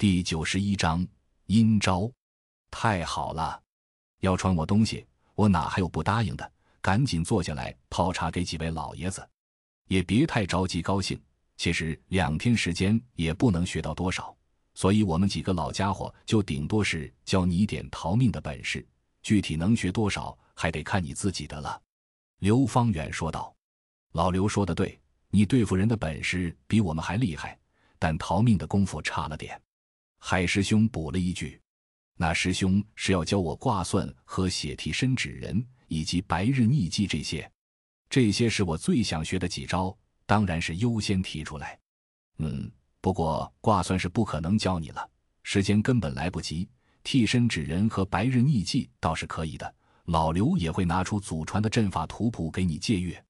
第九十一章阴招。太好了，要传我东西，我哪还有不答应的？赶紧坐下来泡茶给几位老爷子，也别太着急高兴。其实两天时间也不能学到多少，所以我们几个老家伙就顶多是教你一点逃命的本事，具体能学多少还得看你自己的了。”刘方远说道。“老刘说的对，你对付人的本事比我们还厉害，但逃命的功夫差了点。”海师兄补了一句：“那师兄是要教我卦算和写替身指人，以及白日逆记这些，这些是我最想学的几招。”当然是优先提出来，嗯，不过卦算是不可能教你了，时间根本来不及。替身指人和白日逆记倒是可以的，老刘也会拿出祖传的阵法图谱给你借阅。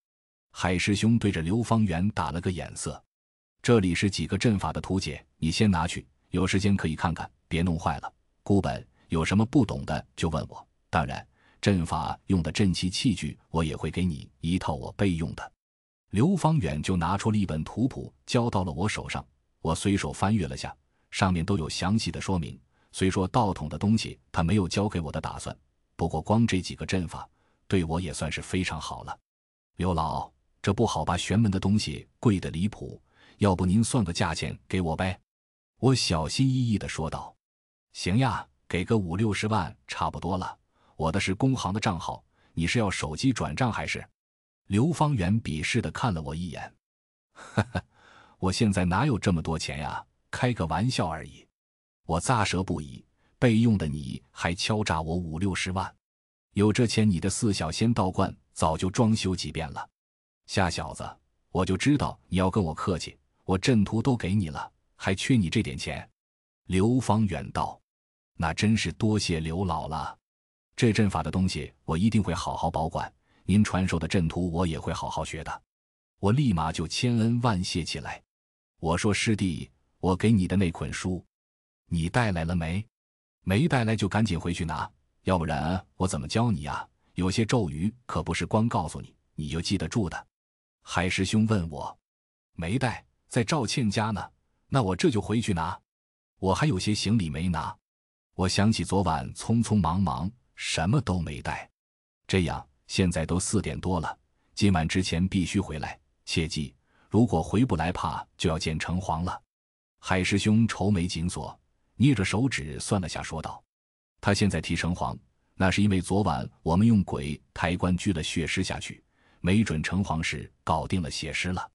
海师兄对着刘方圆打了个眼色，这里是几个阵法的图解，你先拿去，有时间可以看看，别弄坏了。孤本有什么不懂的就问我，当然阵法用的阵器器具我也会给你一套我备用的。刘方远就拿出了一本图谱，交到了我手上。我随手翻阅了下，上面都有详细的说明。虽说道统的东西他没有交给我的打算，不过光这几个阵法对我也算是非常好了。刘老，这不好吧？玄门的东西贵得离谱，要不您算个价钱给我呗？我小心翼翼地说道。行呀，给个五六十万差不多了。我的是工行的账号，你是要手机转账还是？刘方圆鄙视的看了我一眼，哈哈，我现在哪有这么多钱呀？开个玩笑而已。我咂舌不已，备用的你还敲诈我五六十万？有这钱，你的四小仙道观早就装修几遍了。瞎小子，我就知道你要跟我客气，我阵图都给你了，还缺你这点钱？刘方远道：“那真是多谢刘老了，这阵法的东西我一定会好好保管。”您传授的阵图，我也会好好学的。我立马就千恩万谢起来。我说：“师弟，我给你的那捆书，你带来了没？没带来就赶紧回去拿，要不然我怎么教你呀？有些咒语可不是光告诉你你就记得住的。”海师兄问我：“没带，在赵倩家呢。那我这就回去拿。我还有些行李没拿。我想起昨晚匆匆忙忙，什么都没带。这样。”现在都四点多了，今晚之前必须回来。切记，如果回不来，怕就要见城隍了。海师兄愁眉紧锁，捏着手指算了下，说道：“他现在提城隍，那是因为昨晚我们用鬼抬棺拘了血尸下去，没准城隍是搞定了血尸了。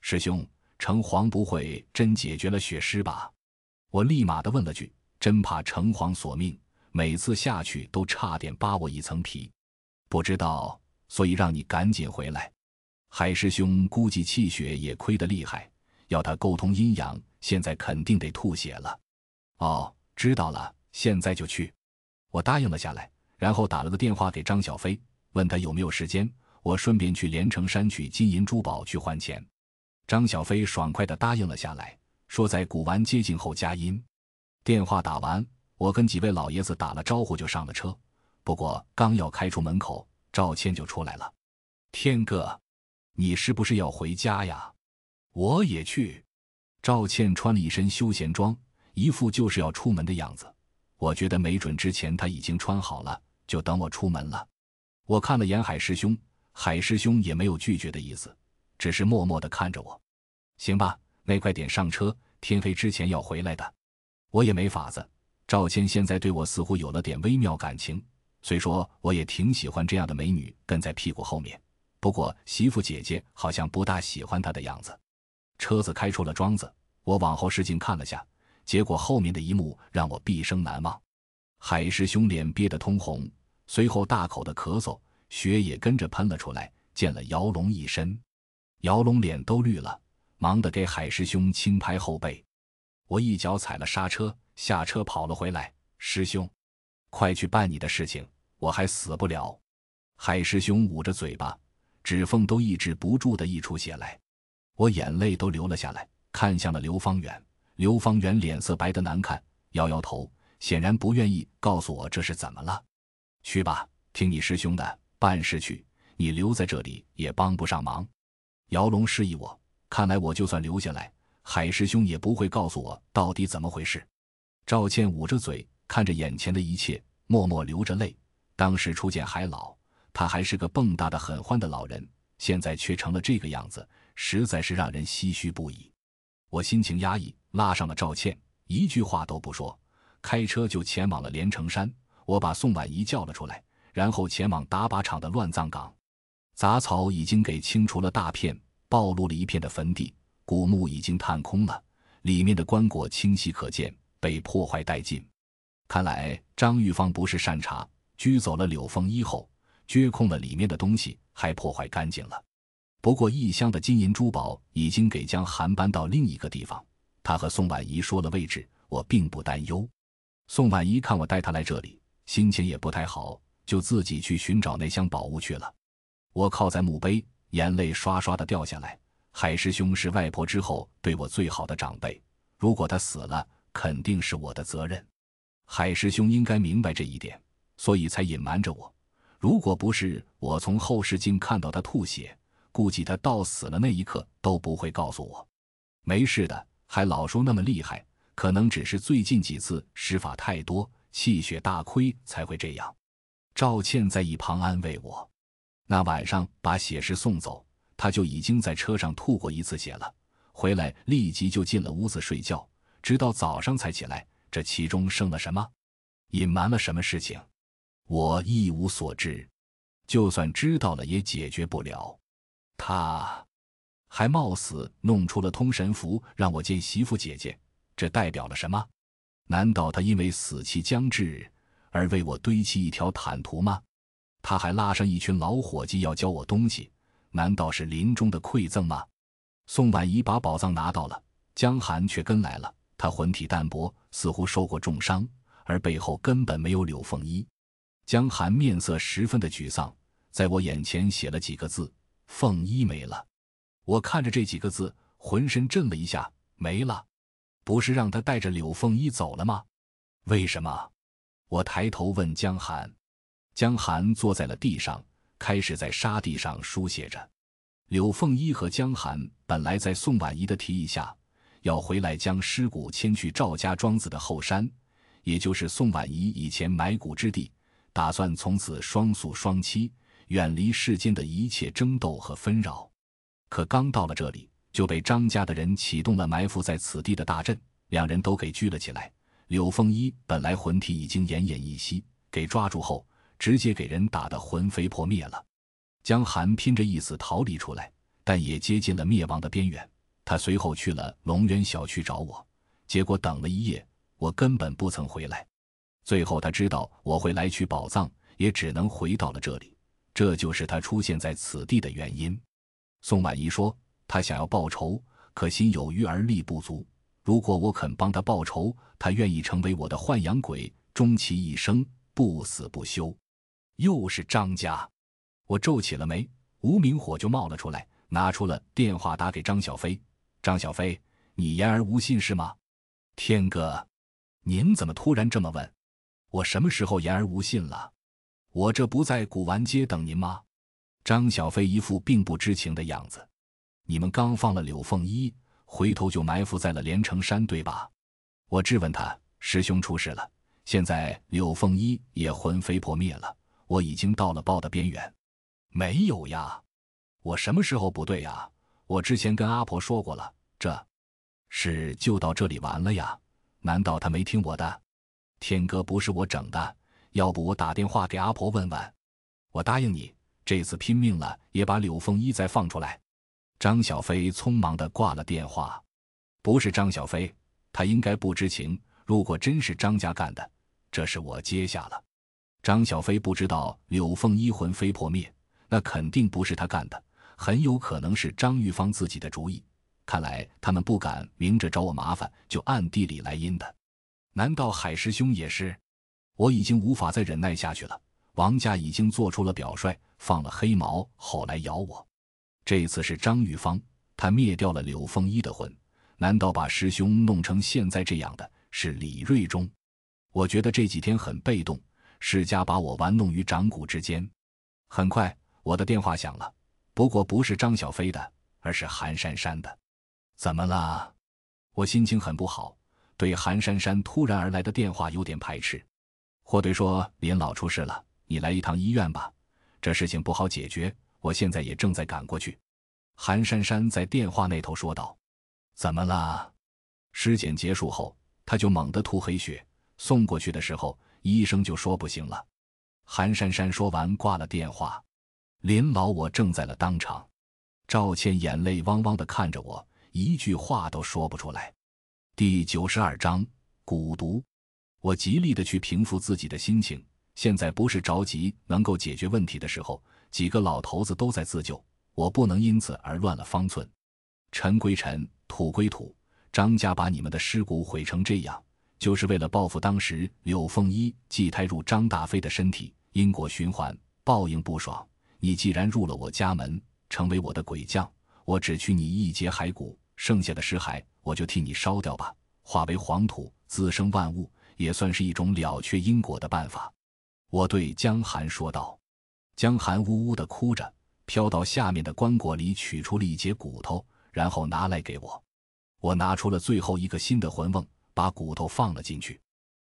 师兄，城隍不会真解决了血尸吧？”我立马的问了句，真怕城隍索命，每次下去都差点扒我一层皮。不知道，所以让你赶紧回来。海师兄估计气血也亏得厉害，要他沟通阴阳，现在肯定得吐血了。哦，知道了，现在就去。我答应了下来，然后打了个电话给张小飞，问他有没有时间，我顺便去连城山取金银珠宝去换钱。张小飞爽快地答应了下来，说在古玩接近后加音。电话打完，我跟几位老爷子打了招呼就上了车。不过刚要开出门口，赵倩就出来了。天哥，你是不是要回家呀？我也去。赵倩穿了一身休闲装，一副就是要出门的样子。我觉得没准之前她已经穿好了，就等我出门了。我看了眼海师兄，海师兄也没有拒绝的意思，只是默默的看着我。行吧，那快点上车，天黑之前要回来的。我也没法子。赵谦现在对我似乎有了点微妙感情。虽说我也挺喜欢这样的美女跟在屁股后面，不过媳妇姐姐好像不大喜欢她的样子。车子开出了庄子，我往后视镜看了下，结果后面的一幕让我毕生难忘。海师兄脸憋得通红，随后大口的咳嗽，血也跟着喷了出来，溅了姚龙一身。姚龙脸都绿了，忙得给海师兄轻拍后背。我一脚踩了刹车，下车跑了回来。师兄。快去办你的事情，我还死不了。海师兄捂着嘴巴，指缝都抑制不住的溢出血来，我眼泪都流了下来，看向了刘方远。刘方远脸色白得难看，摇摇头，显然不愿意告诉我这是怎么了。去吧，听你师兄的，办事去。你留在这里也帮不上忙。姚龙示意我，看来我就算留下来，海师兄也不会告诉我到底怎么回事。赵倩捂着嘴，看着眼前的一切，默默流着泪。当时初见海老，他还是个蹦跶的很欢的老人，现在却成了这个样子，实在是让人唏嘘不已。我心情压抑，拉上了赵倩，一句话都不说，开车就前往了连城山。我把宋婉仪叫了出来，然后前往打靶场的乱葬岗。杂草已经给清除了大片，暴露了一片的坟地，古墓已经探空了，里面的棺椁清晰可见，被破坏殆尽。看来张玉芳不是善茬。拘走了柳凤衣后，撅空了里面的东西，还破坏干净了。不过一箱的金银珠宝已经给江寒搬到另一个地方。他和宋婉仪说了位置，我并不担忧。宋婉仪看我带她来这里，心情也不太好，就自己去寻找那箱宝物去了。我靠在墓碑，眼泪刷刷的掉下来。海师兄是外婆之后对我最好的长辈，如果他死了，肯定是我的责任。海师兄应该明白这一点。所以才隐瞒着我。如果不是我从后视镜看到他吐血，估计他到死了那一刻都不会告诉我。没事的，还老说那么厉害，可能只是最近几次施法太多，气血大亏才会这样。赵倩在一旁安慰我。那晚上把血尸送走，他就已经在车上吐过一次血了。回来立即就进了屋子睡觉，直到早上才起来。这其中生了什么？隐瞒了什么事情？我一无所知，就算知道了也解决不了。他还冒死弄出了通神符，让我见媳妇姐姐，这代表了什么？难道他因为死期将至而为我堆砌一条坦途吗？他还拉上一群老伙计要教我东西，难道是临终的馈赠吗？宋婉仪把宝藏拿到了，江寒却跟来了。他魂体淡薄，似乎受过重伤，而背后根本没有柳凤衣。江寒面色十分的沮丧，在我眼前写了几个字：“凤衣没了。”我看着这几个字，浑身震了一下。没了，不是让他带着柳凤衣走了吗？为什么？我抬头问江寒。江寒坐在了地上，开始在沙地上书写着。柳凤衣和江寒本来在宋婉仪的提议下，要回来将尸骨迁去赵家庄子的后山，也就是宋婉仪以前埋骨之地。打算从此双宿双栖，远离世间的一切争斗和纷扰。可刚到了这里，就被张家的人启动了埋伏在此地的大阵，两人都给拘了起来。柳凤一本来魂体已经奄奄一息，给抓住后，直接给人打得魂飞魄灭了。江寒拼着一死逃离出来，但也接近了灭亡的边缘。他随后去了龙渊小区找我，结果等了一夜，我根本不曾回来。最后，他知道我会来取宝藏，也只能回到了这里。这就是他出现在此地的原因。宋婉仪说：“他想要报仇，可心有余而力不足。如果我肯帮他报仇，他愿意成为我的豢养鬼，终其一生不死不休。”又是张家，我皱起了眉，无名火就冒了出来，拿出了电话打给张小飞：“张小飞，你言而无信是吗？”天哥，您怎么突然这么问？我什么时候言而无信了？我这不在古玩街等您吗？张小飞一副并不知情的样子。你们刚放了柳凤衣，回头就埋伏在了连城山，对吧？我质问他：师兄出事了，现在柳凤衣也魂飞魄灭了，我已经到了爆的边缘。没有呀，我什么时候不对呀？我之前跟阿婆说过了，这事就到这里完了呀？难道他没听我的？天哥不是我整的，要不我打电话给阿婆问问。我答应你，这次拼命了也把柳凤衣再放出来。张小飞匆忙的挂了电话。不是张小飞，他应该不知情。如果真是张家干的，这事我接下了。张小飞不知道柳凤衣魂飞魄灭，那肯定不是他干的，很有可能是张玉芳自己的主意。看来他们不敢明着找我麻烦，就暗地里来阴的。难道海师兄也是？我已经无法再忍耐下去了。王家已经做出了表率，放了黑毛，后来咬我。这次是张玉芳，他灭掉了柳凤一的魂。难道把师兄弄成现在这样的是李瑞忠？我觉得这几天很被动，世家把我玩弄于掌骨之间。很快，我的电话响了，不过不是张小飞的，而是韩珊珊的。怎么了？我心情很不好。对韩珊珊突然而来的电话有点排斥。霍队说：“林老出事了，你来一趟医院吧。这事情不好解决，我现在也正在赶过去。”韩珊珊在电话那头说道：“怎么了？”尸检结束后，他就猛地吐黑血。送过去的时候，医生就说不行了。韩珊珊说完挂了电话。林老，我正在了当场。赵倩眼泪汪汪的看着我，一句话都说不出来。第九十二章蛊毒。我极力的去平复自己的心情。现在不是着急能够解决问题的时候。几个老头子都在自救，我不能因此而乱了方寸。尘归尘，土归土。张家把你们的尸骨毁成这样，就是为了报复当时柳凤一寄胎入张大飞的身体。因果循环，报应不爽。你既然入了我家门，成为我的鬼将，我只取你一截骸骨，剩下的尸骸我就替你烧掉吧，化为黄土，滋生万物。也算是一种了却因果的办法，我对江寒说道。江寒呜呜的哭着，飘到下面的棺椁里取出了一截骨头，然后拿来给我。我拿出了最后一个新的魂瓮，把骨头放了进去。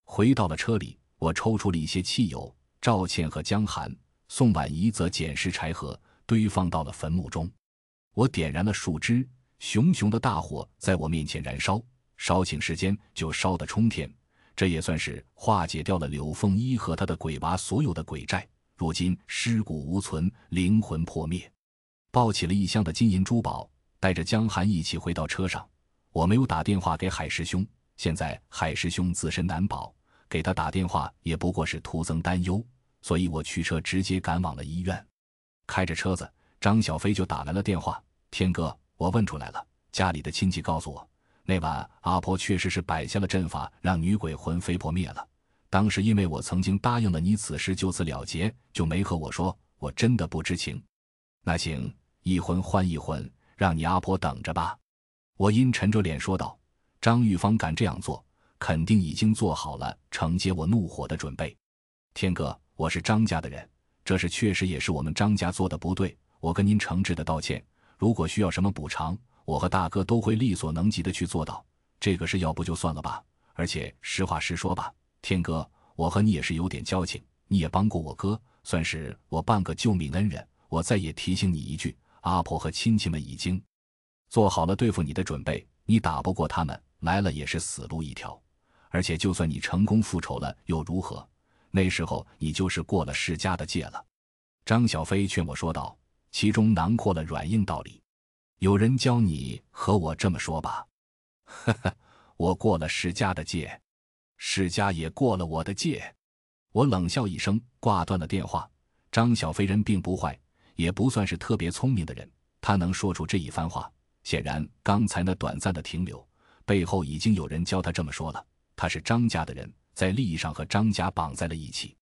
回到了车里，我抽出了一些汽油。赵倩和江寒、宋婉仪则捡拾柴禾，堆放到了坟墓中。我点燃了树枝，熊熊的大火在我面前燃烧，稍请时间就烧得冲天。这也算是化解掉了柳凤一和他的鬼娃所有的鬼债。如今尸骨无存，灵魂破灭，抱起了一箱的金银珠宝，带着江寒一起回到车上。我没有打电话给海师兄，现在海师兄自身难保，给他打电话也不过是徒增担忧，所以我驱车直接赶往了医院。开着车子，张小飞就打来了电话：“天哥，我问出来了，家里的亲戚告诉我。”那晚，阿婆确实是摆下了阵法，让女鬼魂飞魄灭了。当时因为我曾经答应了你此事就此了结，就没和我说。我真的不知情。那行，一魂换一魂，让你阿婆等着吧。我阴沉着脸说道：“张玉芳敢这样做，肯定已经做好了承接我怒火的准备。”天哥，我是张家的人，这事确实也是我们张家做的不对，我跟您诚挚的道歉。如果需要什么补偿，我和大哥都会力所能及的去做到这个事，要不就算了吧。而且实话实说吧，天哥，我和你也是有点交情，你也帮过我哥，算是我半个救命恩人。我再也提醒你一句，阿婆和亲戚们已经做好了对付你的准备，你打不过他们，来了也是死路一条。而且就算你成功复仇了又如何？那时候你就是过了世家的界了。张小飞劝我说道，其中囊括了软硬道理。有人教你和我这么说吧，呵呵，我过了世家的界，世家也过了我的界。我冷笑一声，挂断了电话。张小飞人并不坏，也不算是特别聪明的人，他能说出这一番话，显然刚才那短暂的停留背后已经有人教他这么说了。他是张家的人，在利益上和张家绑在了一起。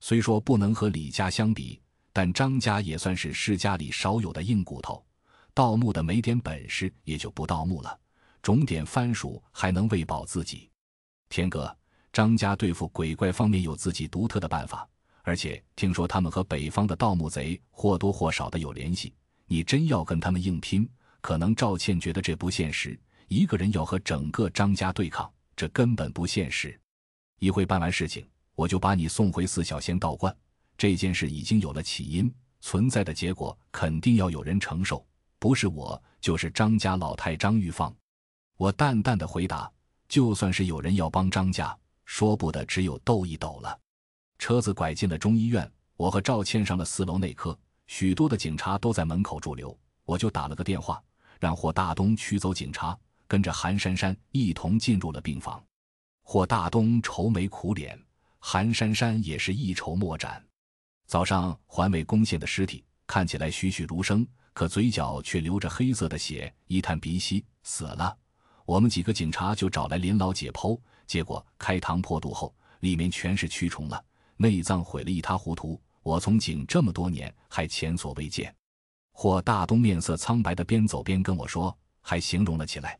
虽说不能和李家相比，但张家也算是世家里少有的硬骨头。盗墓的没点本事也就不盗墓了，种点番薯还能喂饱自己。天哥，张家对付鬼怪方面有自己独特的办法，而且听说他们和北方的盗墓贼或多或少的有联系。你真要跟他们硬拼，可能赵倩觉得这不现实。一个人要和整个张家对抗，这根本不现实。一会办完事情，我就把你送回四小仙道观。这件事已经有了起因，存在的结果肯定要有人承受。不是我，就是张家老太张玉芳。我淡淡的回答：“就算是有人要帮张家，说不得只有斗一斗了。”车子拐进了中医院，我和赵倩上了四楼内科，许多的警察都在门口驻留。我就打了个电话，让霍大东驱走警察，跟着韩珊珊一同进入了病房。霍大东愁眉苦脸，韩珊珊也是一筹莫展。早上环卫攻陷的尸体看起来栩栩如生。可嘴角却流着黑色的血，一探鼻息，死了。我们几个警察就找来林老解剖，结果开膛破肚后，里面全是蛆虫了，内脏毁了一塌糊涂。我从警这么多年，还前所未见。霍大东面色苍白的边走边跟我说，还形容了起来。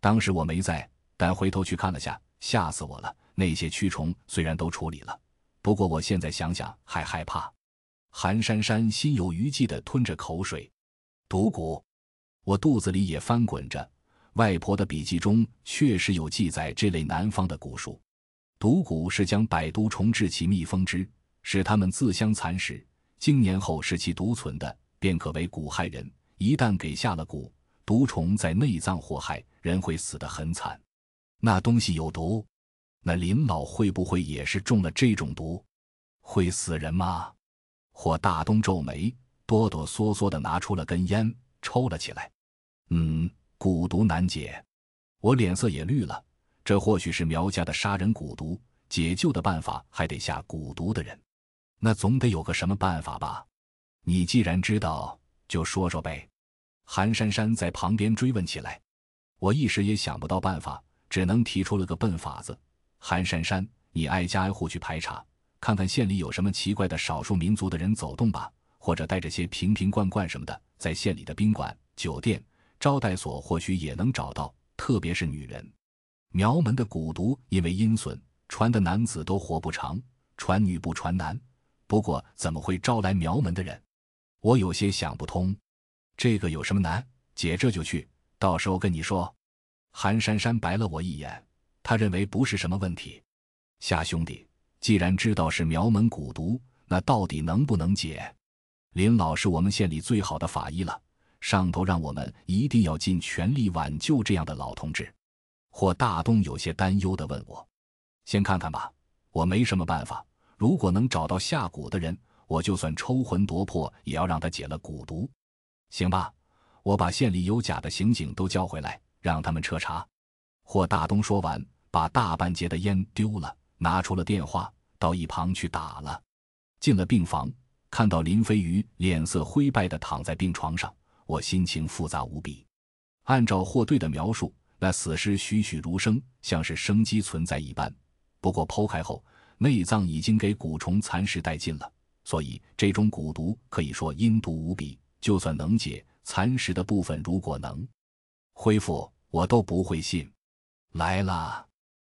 当时我没在，但回头去看了下，吓死我了。那些蛆虫虽然都处理了，不过我现在想想还害怕。韩珊珊心有余悸的吞着口水。毒蛊，我肚子里也翻滚着，外婆的笔记中确实有记载这类南方的蛊术。毒蛊是将百毒虫治其密封之，使它们自相蚕食，经年后使其独存的，便可为蛊害人。一旦给下了蛊，毒虫在内脏祸害人，会死得很惨。那东西有毒，那林老会不会也是中了这种毒？会死人吗？霍大东皱眉，哆哆嗦嗦的拿出了根烟，抽了起来。嗯，蛊毒难解，我脸色也绿了。这或许是苗家的杀人蛊毒，解救的办法还得下蛊毒的人，那总得有个什么办法吧？你既然知道，就说说呗。韩珊珊在旁边追问起来，我一时也想不到办法，只能提出了个笨法子。韩珊珊，你挨家挨户去排查，看看县里有什么奇怪的少数民族的人走动吧，或者带着些瓶瓶罐罐什么的，在县里的宾馆、酒店、招待所或许也能找到，特别是女人。苗门的蛊毒，因为阴损，传的男子都活不长，传女不传男。不过怎么会招来苗门的人？我有些想不通。这个有什么难？姐这就去，到时候跟你说。韩珊珊白了我一眼，他认为不是什么问题。夏兄弟，既然知道是苗门蛊毒，那到底能不能解？林老是我们县里最好的法医了，上头让我们一定要尽全力挽救这样的老同志。霍大东有些担忧地问我：“先看看吧，我没什么办法。如果能找到下蛊的人，我就算抽魂夺魄，也要让他解了蛊毒，行吧？我把县里有假的刑警都叫回来，让他们彻查。”霍大东说完，把大半截的烟丢了，拿出了电话，到一旁去打了。进了病房，看到林飞鱼脸色灰败的躺在病床上，我心情复杂无比。按照霍队的描述。那死尸栩栩如生，像是生机存在一般。不过剖开后，内脏已经给蛊虫蚕食殆尽了，所以这种蛊毒可以说阴毒无比。就算能解蚕食的部分，如果能恢复，我都不会信。来了，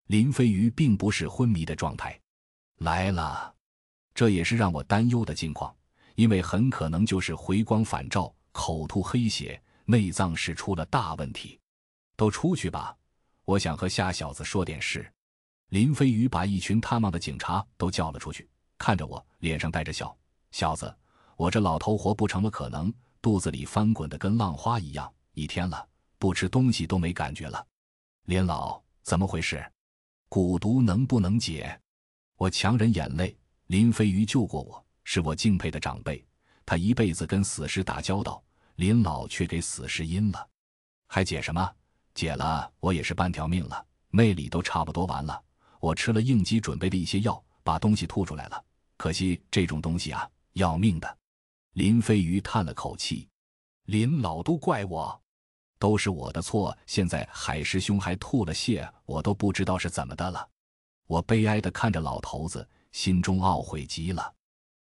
林飞鱼并不是昏迷的状态，来了，这也是让我担忧的境况，因为很可能就是回光返照，口吐黑血，内脏是出了大问题。都出去吧，我想和夏小子说点事。林飞鱼把一群探望的警察都叫了出去，看着我，脸上带着笑：“小子，我这老头活不成了，可能肚子里翻滚的跟浪花一样，一天了，不吃东西都没感觉了。”林老，怎么回事？蛊毒能不能解？我强忍眼泪。林飞鱼救过我，是我敬佩的长辈，他一辈子跟死尸打交道，林老却给死尸阴了，还解什么？解了，我也是半条命了，内里都差不多完了。我吃了应急准备的一些药，把东西吐出来了。可惜这种东西啊，要命的。林飞鱼叹了口气：“林老都怪我，都是我的错。现在海师兄还吐了血，我都不知道是怎么的了。”我悲哀的看着老头子，心中懊悔极了。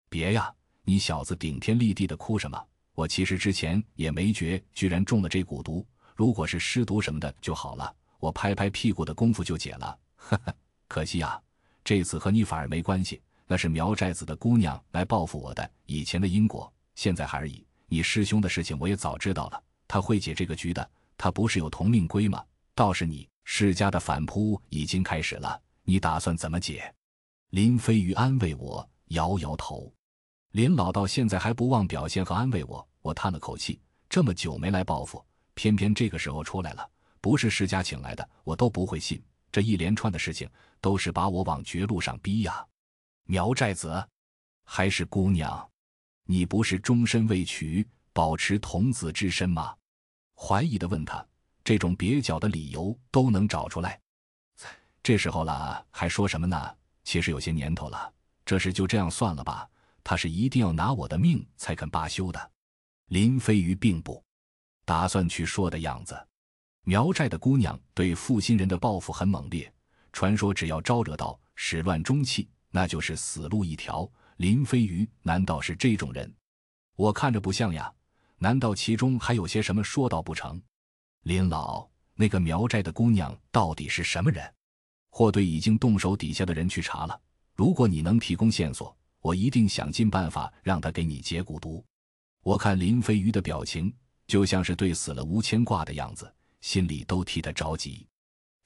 别呀，你小子顶天立地的哭什么？我其实之前也没觉，居然中了这蛊毒。如果是尸毒什么的就好了，我拍拍屁股的功夫就解了。呵呵，可惜啊，这次和你反而没关系，那是苗寨子的姑娘来报复我的以前的因果，现在还而已。你师兄的事情我也早知道了，他会解这个局的。他不是有同命闺吗？倒是你世家的反扑已经开始了，你打算怎么解？林飞鱼安慰我，摇摇头。林老到现在还不忘表现和安慰我，我叹了口气，这么久没来报复。偏偏这个时候出来了，不是世家请来的，我都不会信。这一连串的事情都是把我往绝路上逼呀！苗寨子，还是姑娘，你不是终身未娶，保持童子之身吗？怀疑的问他，这种蹩脚的理由都能找出来。这时候了，还说什么呢？其实有些年头了，这事就这样算了吧。他是一定要拿我的命才肯罢休的。林飞鱼并不。打算去说的样子，苗寨的姑娘对负心人的报复很猛烈。传说只要招惹到始乱终弃，那就是死路一条。林飞鱼难道是这种人？我看着不像呀。难道其中还有些什么说道不成？林老，那个苗寨的姑娘到底是什么人？霍队已经动手底下的人去查了。如果你能提供线索，我一定想尽办法让他给你解蛊毒。我看林飞鱼的表情。就像是对死了无牵挂的样子，心里都替他着急。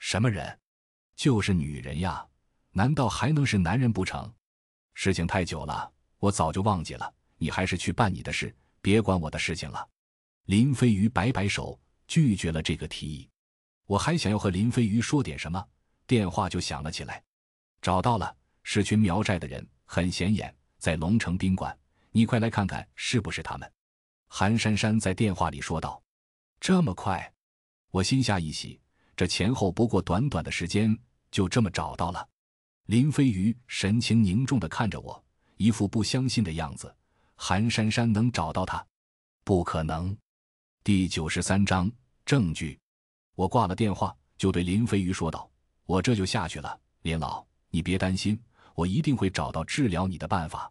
什么人？就是女人呀！难道还能是男人不成？事情太久了，我早就忘记了。你还是去办你的事，别管我的事情了。林飞鱼摆摆手，拒绝了这个提议。我还想要和林飞鱼说点什么，电话就响了起来。找到了，是群苗寨的人，很显眼，在龙城宾馆。你快来看看，是不是他们？韩珊珊在电话里说道。这么快，我心下一喜。这前后不过短短的时间，就这么找到了。林飞鱼神情凝重的看着我，一副不相信的样子。韩珊珊能找到他？不可能。第九十三章证据。我挂了电话，就对林飞鱼说道：“我这就下去了，林老，你别担心，我一定会找到治疗你的办法。”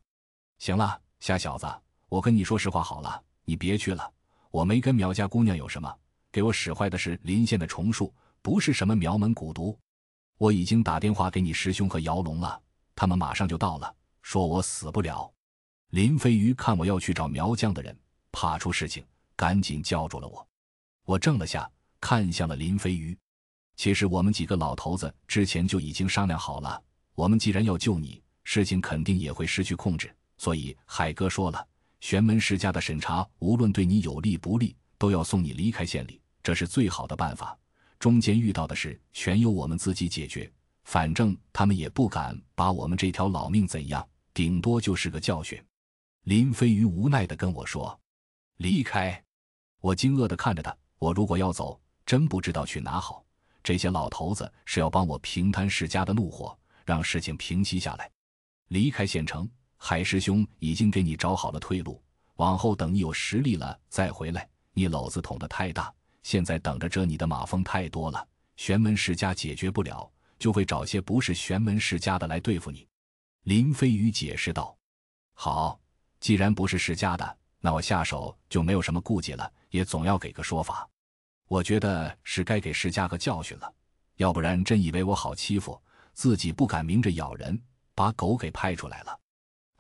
行了，瞎小子，我跟你说实话好了，你别去了。我没跟苗家姑娘有什么，给我使坏的是林县的虫树，不是什么苗门蛊毒。我已经打电话给你师兄和姚龙了，他们马上就到了，说我死不了。林飞鱼看我要去找苗疆的人，怕出事情，赶紧叫住了我。我怔了下，看向了林飞鱼。其实我们几个老头子之前就已经商量好了，我们既然要救你，事情肯定也会失去控制，所以海哥说了。玄门世家的审查，无论对你有利不利，都要送你离开县里，这是最好的办法。中间遇到的事，全由我们自己解决。反正他们也不敢把我们这条老命怎样，顶多就是个教训。林飞鱼无奈的跟我说：“离开。”我惊愕的看着他，我如果要走，真不知道去哪好。这些老头子是要帮我平摊世家的怒火，让事情平息下来，离开县城。海师兄已经给你找好了退路，往后等你有实力了再回来。你篓子捅得太大，现在等着蛰你的马蜂太多了。玄门世家解决不了，就会找些不是玄门世家的来对付你。”林飞鱼解释道。“好，既然不是世家的，那我下手就没有什么顾忌了，也总要给个说法。我觉得是该给世家个教训了，要不然真以为我好欺负，自己不敢明着咬人，把狗给派出来了。”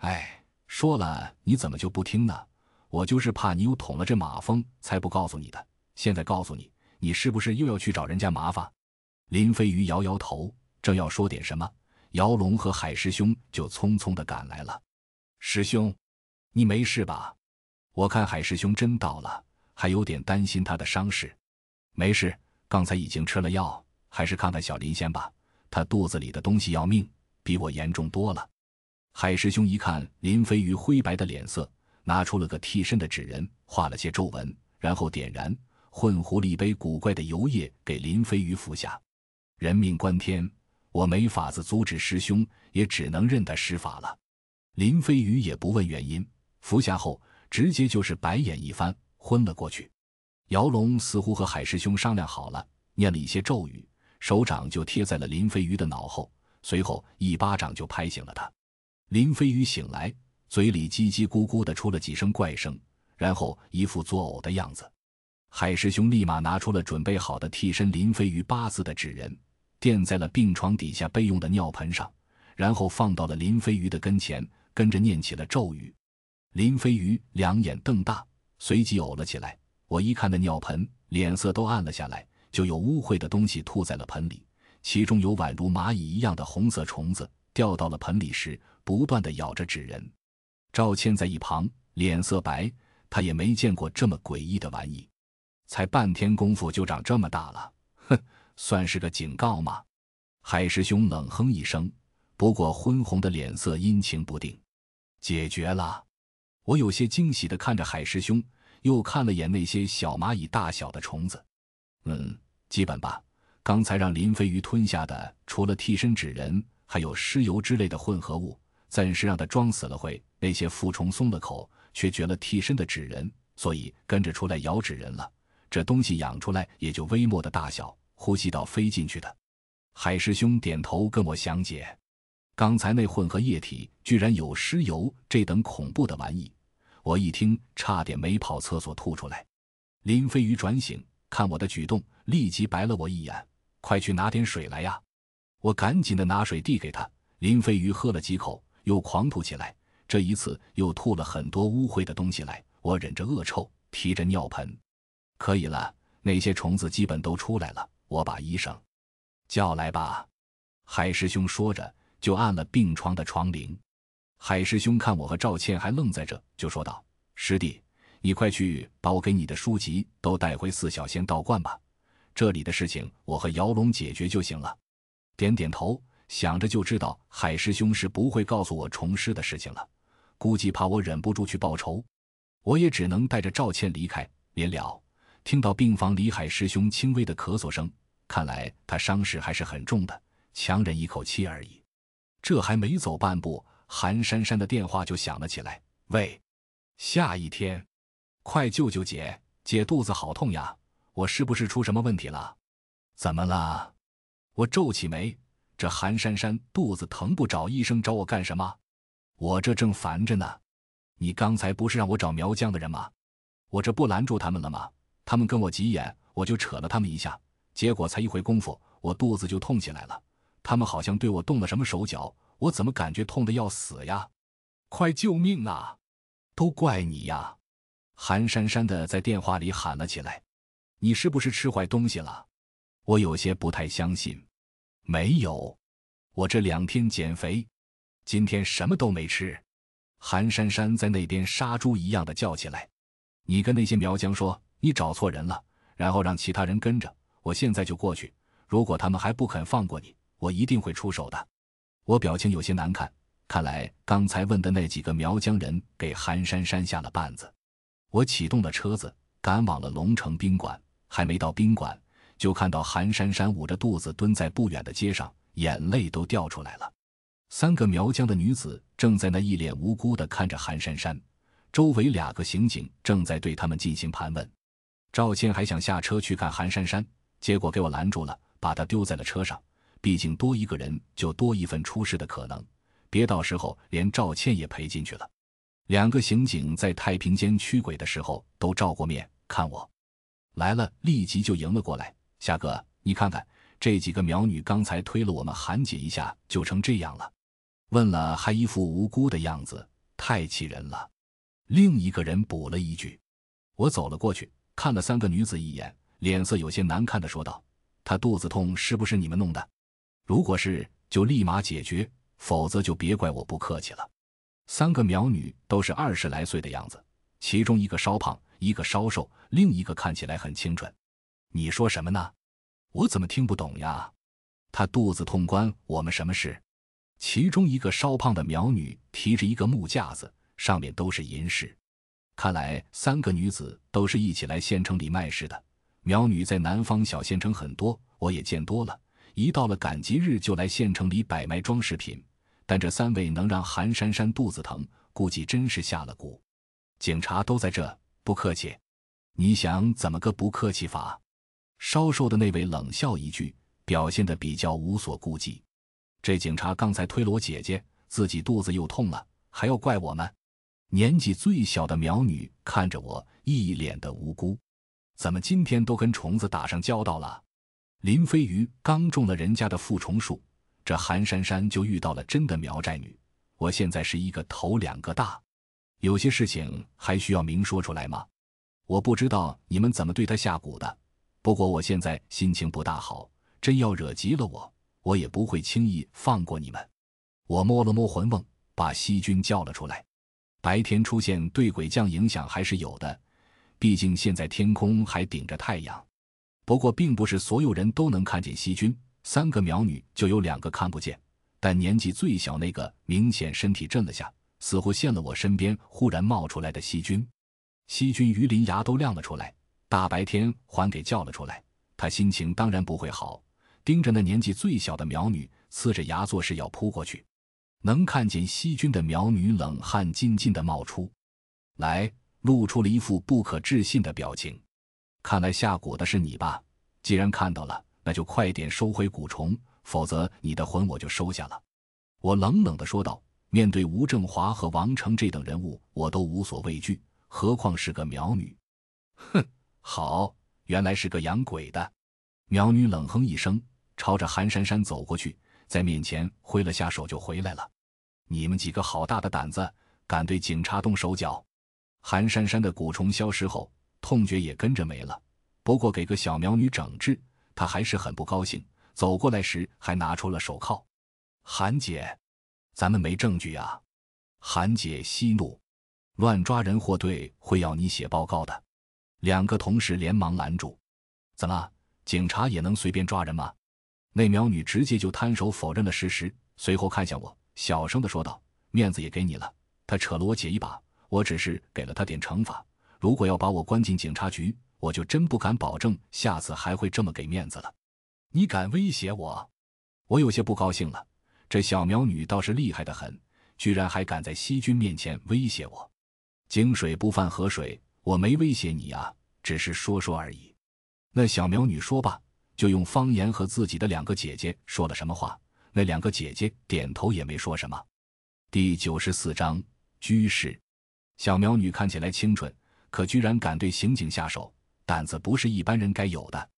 哎，说了你怎么就不听呢？我就是怕你又捅了这马蜂，才不告诉你的。现在告诉你，你是不是又要去找人家麻烦？林飞鱼摇摇头，正要说点什么，姚龙和海师兄就匆匆的赶来了。师兄，你没事吧？我看海师兄真到了，还有点担心他的伤势。没事，刚才已经吃了药，还是看看小林先吧。他肚子里的东西要命，比我严重多了。海师兄一看林飞鱼灰白的脸色，拿出了个替身的纸人，画了些皱纹，然后点燃，混糊了一杯古怪的油液给林飞鱼服下。人命关天，我没法子阻止师兄，也只能任他施法了。林飞鱼也不问原因，服下后直接就是白眼一翻，昏了过去。姚龙似乎和海师兄商量好了，念了一些咒语，手掌就贴在了林飞鱼的脑后，随后一巴掌就拍醒了他。林飞鱼醒来，嘴里叽叽咕咕的出了几声怪声，然后一副作呕的样子。海师兄立马拿出了准备好的替身林飞鱼八字的纸人，垫在了病床底下备用的尿盆上，然后放到了林飞鱼的跟前，跟着念起了咒语。林飞鱼两眼瞪大，随即呕了起来。我一看那尿盆，脸色都暗了下来，就有污秽的东西吐在了盆里，其中有宛如蚂蚁一样的红色虫子。掉到了盆里时，不断的咬着纸人。赵谦在一旁脸色白，他也没见过这么诡异的玩意。才半天功夫就长这么大了，哼，算是个警告吗？海师兄冷哼一声，不过昏红的脸色阴晴不定。解决了，我有些惊喜的看着海师兄，又看了眼那些小蚂蚁大小的虫子。嗯，基本吧。刚才让林飞鱼吞下的，除了替身纸人。还有尸油之类的混合物，暂时让他装死了会。那些蛀虫松了口，却绝了替身的纸人，所以跟着出来咬纸人了。这东西养出来也就微末的大小，呼吸道飞进去的。海师兄点头跟我详解，刚才那混合液体居然有尸油这等恐怖的玩意，我一听差点没跑厕所吐出来。林飞鱼转醒，看我的举动，立即白了我一眼：“快去拿点水来呀！”我赶紧的拿水递给他，林飞鱼喝了几口，又狂吐起来。这一次又吐了很多污秽的东西来。我忍着恶臭，提着尿盆，可以了，那些虫子基本都出来了。我把医生叫来吧。海师兄说着，就按了病床的床铃。海师兄看我和赵倩还愣在这，就说道：“师弟，你快去把我给你的书籍都带回四小仙道观吧。这里的事情，我和姚龙解决就行了。”点点头，想着就知道海师兄是不会告诉我重师的事情了，估计怕我忍不住去报仇。我也只能带着赵倩离开。临了，听到病房里海师兄轻微的咳嗽声，看来他伤势还是很重的，强忍一口气而已。这还没走半步，韩珊珊的电话就响了起来。喂，下一天，快救救姐，姐肚子好痛呀！我是不是出什么问题了？怎么了？我皱起眉，这韩珊珊肚子疼不找医生找我干什么？我这正烦着呢。你刚才不是让我找苗疆的人吗？我这不拦住他们了吗？他们跟我急眼，我就扯了他们一下，结果才一回功夫，我肚子就痛起来了。他们好像对我动了什么手脚，我怎么感觉痛的要死呀？快救命啊！都怪你呀！韩珊珊的在电话里喊了起来：“你是不是吃坏东西了？”我有些不太相信。没有，我这两天减肥，今天什么都没吃。韩珊珊在那边杀猪一样的叫起来：“你跟那些苗疆说，你找错人了，然后让其他人跟着。我现在就过去。如果他们还不肯放过你，我一定会出手的。”我表情有些难看，看来刚才问的那几个苗疆人给韩珊珊下了绊子。我启动了车子，赶往了龙城宾馆。还没到宾馆，就看到韩珊珊捂着肚子蹲在不远的街上，眼泪都掉出来了。三个苗疆的女子正在那一脸无辜地看着韩珊珊，周围两个刑警正在对他们进行盘问。赵倩还想下车去看韩珊珊，结果给我拦住了，把她丢在了车上。毕竟多一个人就多一份出事的可能，别到时候连赵倩也赔进去了。两个刑警在太平间驱鬼的时候都照过面，看我来了，立即就迎了过来。夏哥，你看看这几个苗女刚才推了我们韩姐一下，就成这样了。问了还一副无辜的样子，太气人了。另一个人补了一句：“我走了过去，看了三个女子一眼，脸色有些难看的说道：‘她肚子痛是不是你们弄的？如果是，就立马解决；否则就别怪我不客气了。’三个苗女都是二十来岁的样子，其中一个稍胖，一个稍瘦，另一个看起来很清纯。你说什么呢？我怎么听不懂呀？她肚子痛关我们什么事？”其中一个稍胖的苗女提着一个木架子，上面都是银饰。看来三个女子都是一起来县城里卖饰的。苗女在南方小县城很多，我也见多了。一到了赶集日，就来县城里摆卖装饰品。但这三位能让韩珊珊肚子疼，估计真是下了蛊。警察都在这，不客气。你想怎么个不客气法？稍瘦的那位冷笑一句，表现得比较无所顾忌。这警察刚才推了我姐姐，自己肚子又痛了，还要怪我们？年纪最小的苗女看着我，一脸的无辜。怎么今天都跟虫子打上交道了？林飞鱼刚中了人家的复虫术，这韩珊珊就遇到了真的苗寨女。我现在是一个头两个大，有些事情还需要明说出来吗？我不知道你们怎么对她下蛊的，不过我现在心情不大好，真要惹急了我。我也不会轻易放过你们。我摸了摸魂瓮，把西君叫了出来。白天出现对鬼将影响还是有的，毕竟现在天空还顶着太阳。不过，并不是所有人都能看见西君。三个苗女就有两个看不见，但年纪最小那个明显身体震了下，似乎现了我身边忽然冒出来的西君。西君鱼鳞牙都亮了出来，大白天还给叫了出来，他心情当然不会好。盯着那年纪最小的苗女，呲着牙做事要扑过去。能看见西军的苗女冷汗津津的冒出来，露出了一副不可置信的表情。看来下蛊的是你吧？既然看到了，那就快点收回蛊虫，否则你的魂我就收下了。我冷冷的说道。面对吴正华和王成这等人物，我都无所畏惧，何况是个苗女？哼，好，原来是个养鬼的。苗女冷哼一声。朝着韩珊珊走过去，在面前挥了下手就回来了。你们几个好大的胆子，敢对警察动手脚！韩珊珊的蛊虫消失后，痛觉也跟着没了。不过给个小苗女整治，她还是很不高兴。走过来时还拿出了手铐。韩姐，咱们没证据啊！韩姐息怒，乱抓人货队会要你写报告的。两个同事连忙拦住：“怎么，警察也能随便抓人吗？”那苗女直接就摊手否认了事实，随后看向我，小声的说道：“面子也给你了。”她扯了我姐一把，我只是给了她点惩罚。如果要把我关进警察局，我就真不敢保证下次还会这么给面子了。你敢威胁我？我有些不高兴了。这小苗女倒是厉害的很，居然还敢在西君面前威胁我。井水不犯河水，我没威胁你啊，只是说说而已。那小苗女说罢，就用方言和自己的两个姐姐说了什么话。那两个姐姐点头也没说什么。第九十四章居士。小苗女看起来清纯。可居然敢对刑警下手，胆子不是一般人该有的。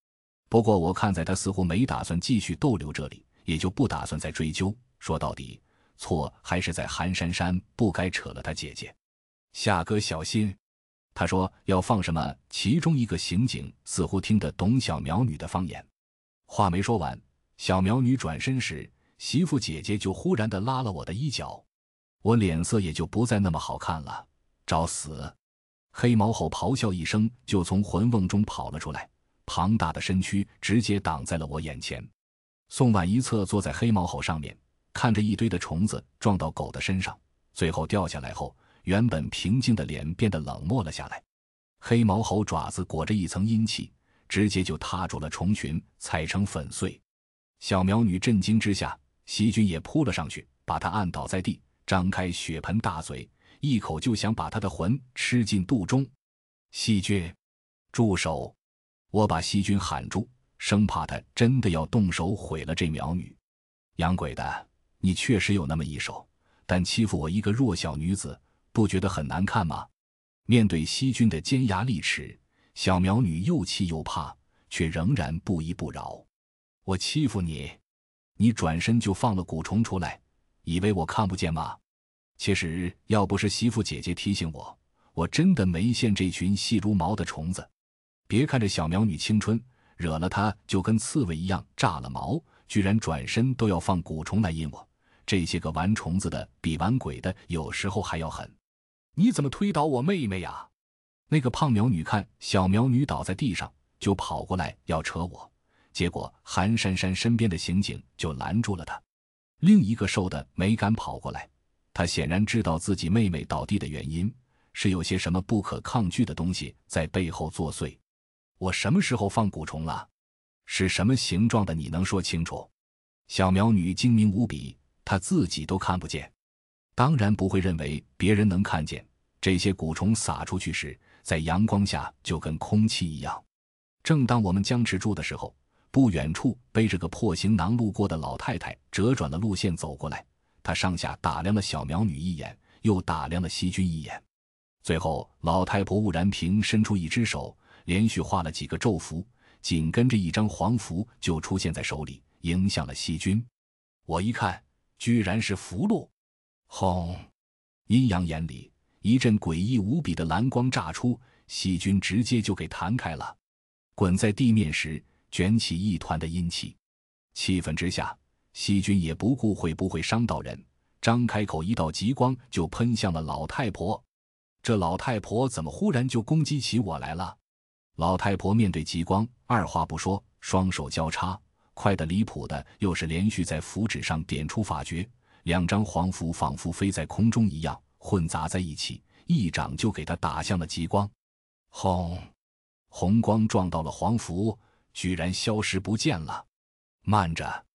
不过我看在他似乎没打算继续逗留这里，也就不打算再追究。说到底，错还是在韩珊珊，不该扯了他姐姐。夏哥小心，他说要放什么？其中一个刑警似乎听得懂小苗女的方言，话没说完，小苗女转身时，媳妇姐姐就忽然的拉了我的衣角，我脸色也就不再那么好看了。找死！黑毛猴咆哮一声，就从魂瓮中跑了出来，庞大的身躯直接挡在了我眼前。宋婉一侧坐在黑毛猴上面，看着一堆的虫子撞到狗的身上，最后掉下来后，原本平静的脸变得冷漠了下来。黑毛猴爪子裹着一层阴气，直接就踏住了虫群，踩成粉碎。小苗女震惊之下，细菌也扑了上去，把她按倒在地，张开血盆大嘴。一口就想把她的魂吃进肚中，细菌，住手！我把细菌喊住，生怕他真的要动手毁了这苗女。洋鬼的，你确实有那么一手，但欺负我一个弱小女子，不觉得很难看吗？面对细菌的尖牙利齿，小苗女又气又怕，却仍然不依不饶。我欺负你，你转身就放了蛊虫出来，以为我看不见吗？其实要不是媳妇姐姐提醒我，我真的没见这群细如毛的虫子。别看这小苗女青春，惹了她就跟刺猬一样炸了毛，居然转身都要放蛊虫来阴我。这些个玩虫子的比玩鬼的有时候还要狠。你怎么推倒我妹妹呀？那个胖苗女看小苗女倒在地上，就跑过来要扯我，结果韩珊珊身边的刑警就拦住了她。另一个瘦的没敢跑过来。他显然知道自己妹妹倒地的原因是有些什么不可抗拒的东西在背后作祟。我什么时候放蛊虫了？是什么形状的？你能说清楚？小苗女精明无比，她自己都看不见，当然不会认为别人能看见。这些蛊虫撒出去时，在阳光下就跟空气一样。正当我们僵持住的时候，不远处背着个破行囊路过的老太太折转了路线走过来。她上下打量了小苗女一眼，又打量了西君一眼，最后老太婆兀然平伸出一只手，连续画了几个咒符，紧跟着一张黄符就出现在手里，迎向了西君。我一看，居然是符箓！轰！阴阳眼里一阵诡异无比的蓝光炸出，细菌直接就给弹开了，滚在地面时卷起一团的阴气。气愤之下。细菌也不顾会不会伤到人，张开口，一道极光就喷向了老太婆。这老太婆怎么忽然就攻击起我来了？老太婆面对极光，二话不说，双手交叉，快得离谱的又是连续在符纸上点出法诀，两张黄符仿佛飞在空中一样混杂在一起，一掌就给他打向了极光。轰！红光撞到了黄符，居然消失不见了。慢着！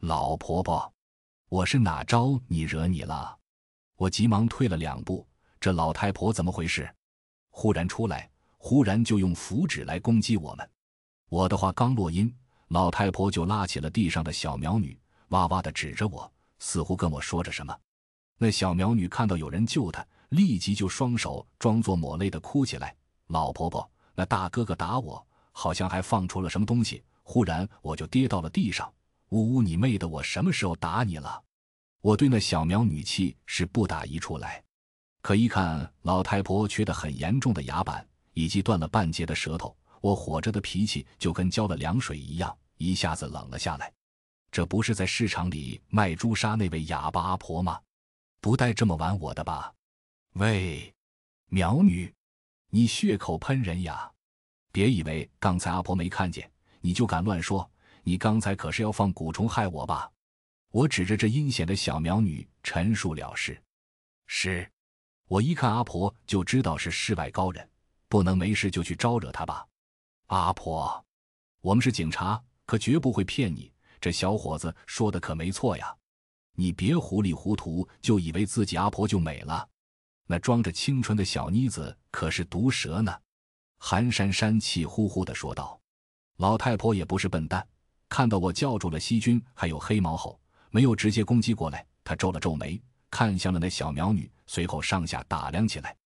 老婆婆，我是哪招你惹你了？我急忙退了两步。这老太婆怎么回事？忽然出来，忽然就用符纸来攻击我们。我的话刚落音，老太婆就拉起了地上的小苗女，哇哇的指着我，似乎跟我说着什么。那小苗女看到有人救她，立即就双手装作抹泪的哭起来。老婆婆，那大哥哥打我，好像还放出了什么东西，忽然我就跌到了地上。呜呜！你妹的！我什么时候打你了？我对那小苗女气是不打一处来，可一看老太婆缺得很严重的牙板，以及断了半截的舌头，我火着的脾气就跟浇了凉水一样，一下子冷了下来。这不是在市场里卖朱砂那位哑巴阿婆吗？不带这么玩我的吧？喂，苗女，你血口喷人呀！别以为刚才阿婆没看见，你就敢乱说。你刚才可是要放蛊虫害我吧？我指着这阴险的小苗女陈述了事。是，我一看阿婆就知道是世外高人，不能没事就去招惹她吧。阿婆，我们是警察，可绝不会骗你。这小伙子说的可没错呀，你别糊里糊涂就以为自己阿婆就美了。那装着清纯的小妮子可是毒蛇呢。韩珊珊气呼呼地说道：“老太婆也不是笨蛋。”看到我叫住了细菌，还有黑毛后，没有直接攻击过来。他皱了皱眉，看向了那小苗女，随后上下打量起来。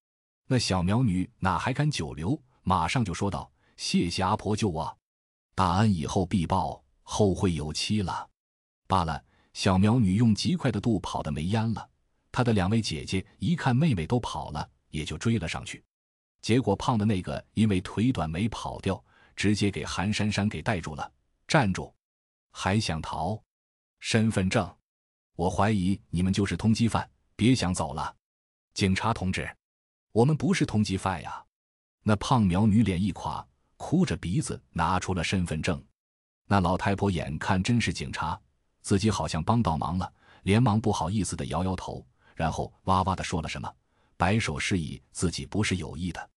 那小苗女哪还敢久留，马上就说道：“谢谢阿婆救我，大恩以后必报，后会有期了。”罢了，小苗女用极快的度跑得没烟了。她的两位姐姐一看妹妹都跑了，也就追了上去。结果胖的那个因为腿短没跑掉，直接给韩珊珊给带住了。站住！还想逃？身份证！我怀疑你们就是通缉犯，别想走了！警察同志，我们不是通缉犯呀！那胖苗女脸一垮，哭着鼻子拿出了身份证。那老太婆眼看真是警察，自己好像帮倒忙了，连忙不好意思的摇摇头，然后哇哇的说了什么，摆手示意自己不是有意的。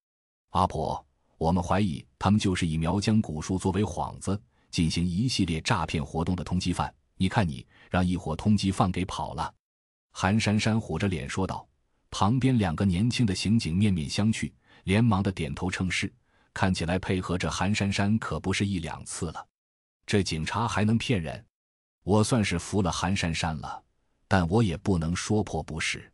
阿婆，我们怀疑他们就是以苗疆古树作为幌子。进行一系列诈骗活动的通缉犯，你看你让一伙通缉犯给跑了。韩珊珊虎着脸说道。旁边两个年轻的刑警面面相觑，连忙的点头称是，看起来配合着韩珊珊可不是一两次了。这警察还能骗人？我算是服了韩珊珊了，但我也不能说破不是。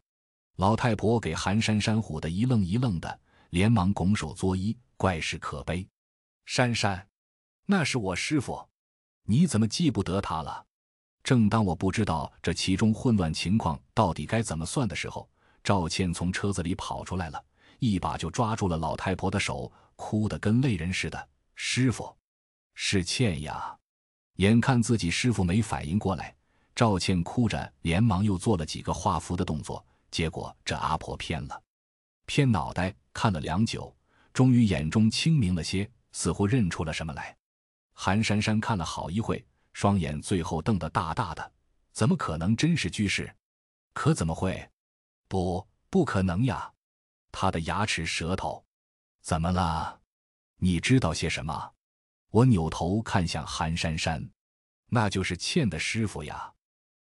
老太婆给韩珊珊唬得一愣一愣的，连忙拱手作揖，怪事可悲。珊珊。那是我师傅，你怎么记不得他了？正当我不知道这其中混乱情况到底该怎么算的时候，赵倩从车子里跑出来了，一把就抓住了老太婆的手，哭得跟泪人似的。师傅，是倩呀！眼看自己师傅没反应过来，赵倩哭着连忙又做了几个画符的动作，结果这阿婆偏了，偏脑袋看了良久，终于眼中清明了些，似乎认出了什么来。韩珊珊看了好一会，双眼最后瞪得大大的。怎么可能真是居士？可怎么会？不，不可能呀！他的牙齿、舌头，怎么了？你知道些什么？我扭头看向韩珊珊，那就是倩的师傅呀。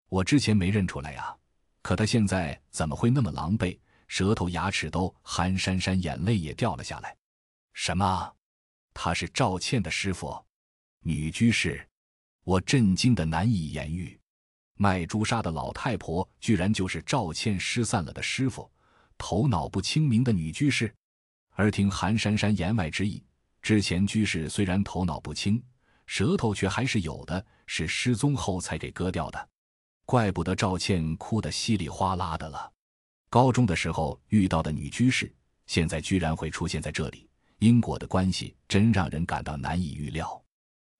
我之前没认出来呀，可他现在怎么会那么狼狈？舌头、牙齿都……韩珊珊眼泪也掉了下来。什么？他是赵倩的师傅？女居士，我震惊的难以言喻。卖朱砂的老太婆居然就是赵倩失散了的师傅，头脑不清明的女居士。而听韩珊珊言外之意，之前居士虽然头脑不清，舌头却还是有的，是失踪后才给割掉的。怪不得赵倩哭得稀里哗啦的了。高中的时候遇到的女居士，现在居然会出现在这里，因果的关系真让人感到难以预料。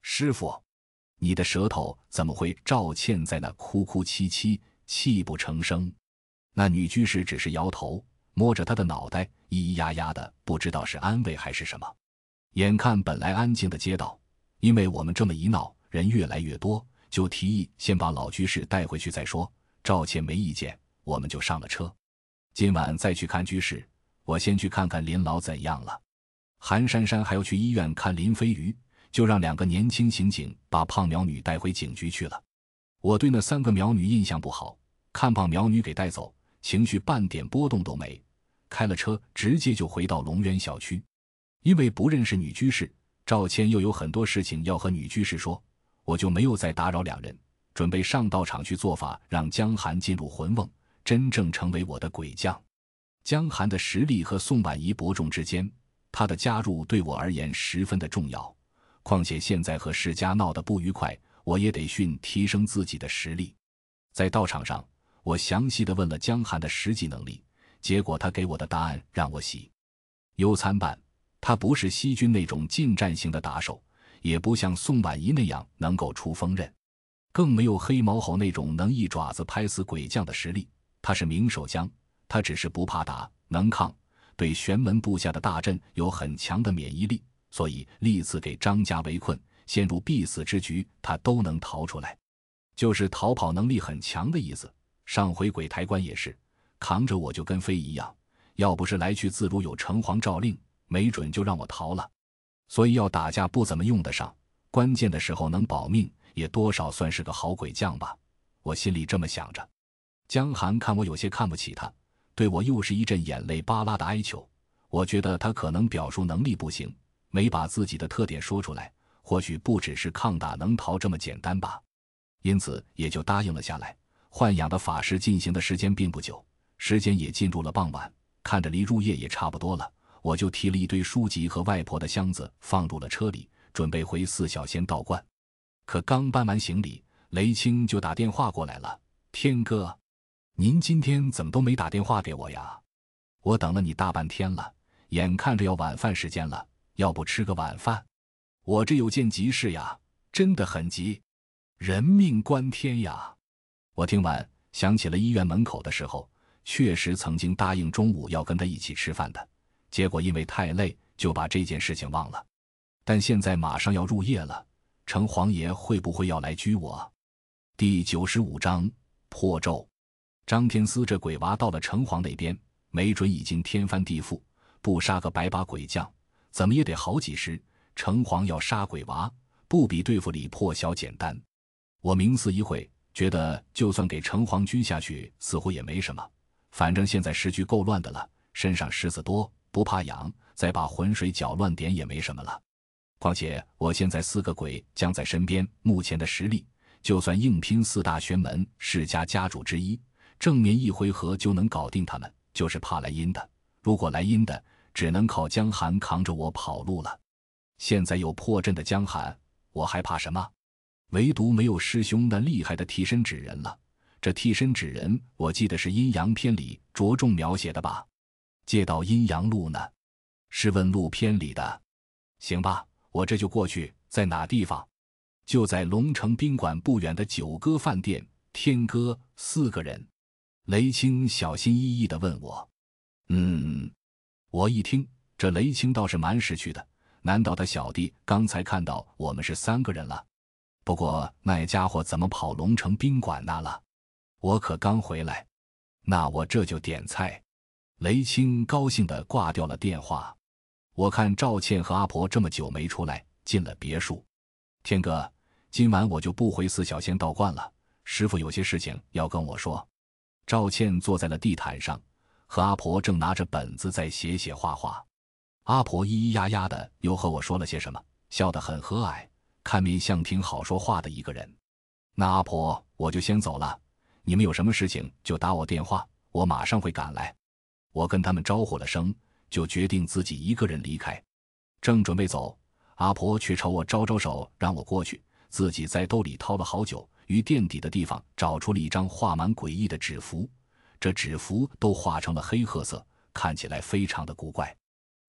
师傅，你的舌头怎么会？赵倩在那哭哭啼啼，泣不成声。那女居士只是摇头，摸着她的脑袋，咿咿呀呀的，不知道是安慰还是什么。眼看本来安静的街道，因为我们这么一闹，人越来越多，就提议先把老居士带回去再说。赵倩没意见，我们就上了车。今晚再去看居士，我先去看看林老怎样了。韩珊珊还要去医院看林飞鱼。就让两个年轻刑警把胖苗女带回警局去了。我对那三个苗女印象不好，看胖苗女给带走，情绪半点波动都没，开了车直接就回到龙渊小区。因为不认识女居士，赵谦又有很多事情要和女居士说，我就没有再打扰两人，准备上道场去做法，让江寒进入魂瓮，真正成为我的鬼将。江寒的实力和宋婉仪伯仲之间，他的加入对我而言十分的重要。况且现在和世家闹得不愉快，我也得训提升自己的实力。在道场上，我详细的问了江寒的实际能力，结果他给我的答案让我喜忧参半。他不是西军那种近战型的打手，也不像宋婉仪那样能够出锋刃，更没有黑毛猴那种能一爪子拍死鬼将的实力。他是明守将，他只是不怕打，能抗，对玄门部下的大阵有很强的免疫力，所以历次给张家围困、陷入必死之局，他都能逃出来，就是逃跑能力很强的意思。上回鬼台关也是，扛着我就跟飞一样，要不是来去自如有城隍诏令。没准就让我逃了，所以要打架不怎么用得上，关键的时候能保命，也多少算是个好鬼将吧。我心里这么想着。江寒看我有些看不起他，对我又是一阵眼泪巴拉的哀求。我觉得他可能表述能力不行，没把自己的特点说出来，或许不只是抗打能逃这么简单吧。因此也就答应了下来。豢养的法师进行的时间并不久，时间也进入了傍晚，看着离入夜也差不多了。我就提了一堆书籍和外婆的箱子放入了车里，准备回四小仙道观。可刚搬完行李，雷青就打电话过来了：“天哥，您今天怎么都没打电话给我呀？我等了你大半天了，眼看着要晚饭时间了，要不吃个晚饭？我这有件急事呀，真的很急，人命关天呀！”我听完想起了医院门口的时候，确实曾经答应中午要跟他一起吃饭的。结果因为太累，就把这件事情忘了。但现在马上要入夜了，城隍爷会不会要来拘我？第九十五章破咒。张天思这鬼娃到了城隍那边，没准已经天翻地覆，不杀个百把鬼将，怎么也得好几十。城隍要杀鬼娃，不比对付李破晓简单。我冥思一会，觉得就算给城隍拘下去，似乎也没什么。反正现在时局够乱的了，身上虱子多。不怕痒，再把浑水搅乱点也没什么了。况且我现在四个鬼将在身边，目前的实力，就算硬拼四大玄门世家家主之一，正面一回合就能搞定他们。就是怕来阴的，如果来阴的，只能靠江寒扛着我跑路了。现在有破阵的江寒，我还怕什么？唯独没有师兄那厉害的替身纸人了。这替身纸人，我记得是阴阳篇里着重描写的吧？借到阴阳路呢，是问路偏里的，行吧，我这就过去，在哪地方？就在龙城宾馆不远的九歌饭店。天哥，四个人。雷青小心翼翼的问我：“嗯。”我一听，这雷青倒是蛮识趣的。难道他小弟刚才看到我们是三个人了？不过那家伙怎么跑龙城宾馆那了？我可刚回来，那我这就点菜。雷青高兴地挂掉了电话。我看赵倩和阿婆这么久没出来，进了别墅。天哥，今晚我就不回四小仙道观了。师傅有些事情要跟我说。赵倩坐在了地毯上，和阿婆正拿着本子在写写画画。阿婆咿咿呀呀的，又和我说了些什么，笑得很和蔼，看面像挺好说话的一个人。那阿婆，我就先走了。你们有什么事情就打我电话，我马上会赶来。我跟他们招呼了声，就决定自己一个人离开。正准备走，阿婆却朝我招招手，让我过去。自己在兜里掏了好久，于垫底的地方找出了一张画满诡异的纸符。这纸符都画成了黑褐色，看起来非常的古怪。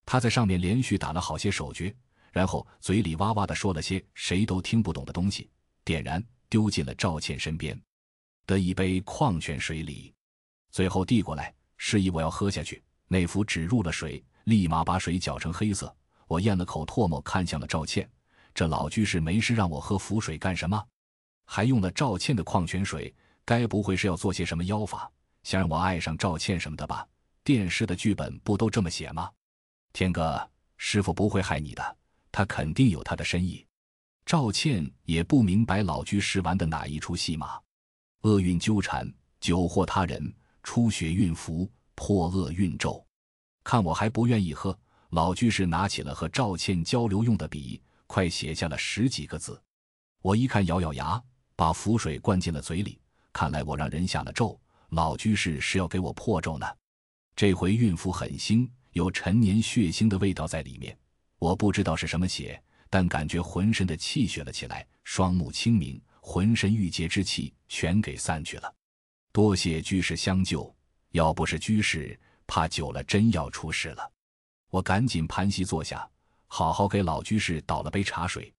他在上面连续打了好些手诀，然后嘴里哇哇的说了些谁都听不懂的东西，点燃，丢进了赵倩身边的一杯矿泉水里，最后递过来。示意我要喝下去，那符纸入了水，立马把水搅成黑色。我咽了口唾沫，看向了赵倩。这老居士没事让我喝符水干什么？还用了赵倩的矿泉水，该不会是要做些什么妖法，想让我爱上赵倩什么的吧？电视的剧本不都这么写吗？天哥，师傅不会害你的，他肯定有他的深意。赵倩也不明白老居士玩的哪一出戏码，厄运纠缠，酒祸他人。出血运符，破厄运咒。看我还不愿意喝，老居士拿起了和赵倩交流用的笔，快写下了十几个字。我一看，咬咬牙，把符水灌进了嘴里。看来我让人下了咒，老居士是要给我破咒呢。这回运符很腥，有陈年血腥的味道在里面。我不知道是什么血，但感觉浑身的气血了起来，双目清明，浑身郁结之气全给散去了。多谢居士相救，要不是居士，怕久了真要出事了。我赶紧盘膝坐下，好好给老居士倒了杯茶水。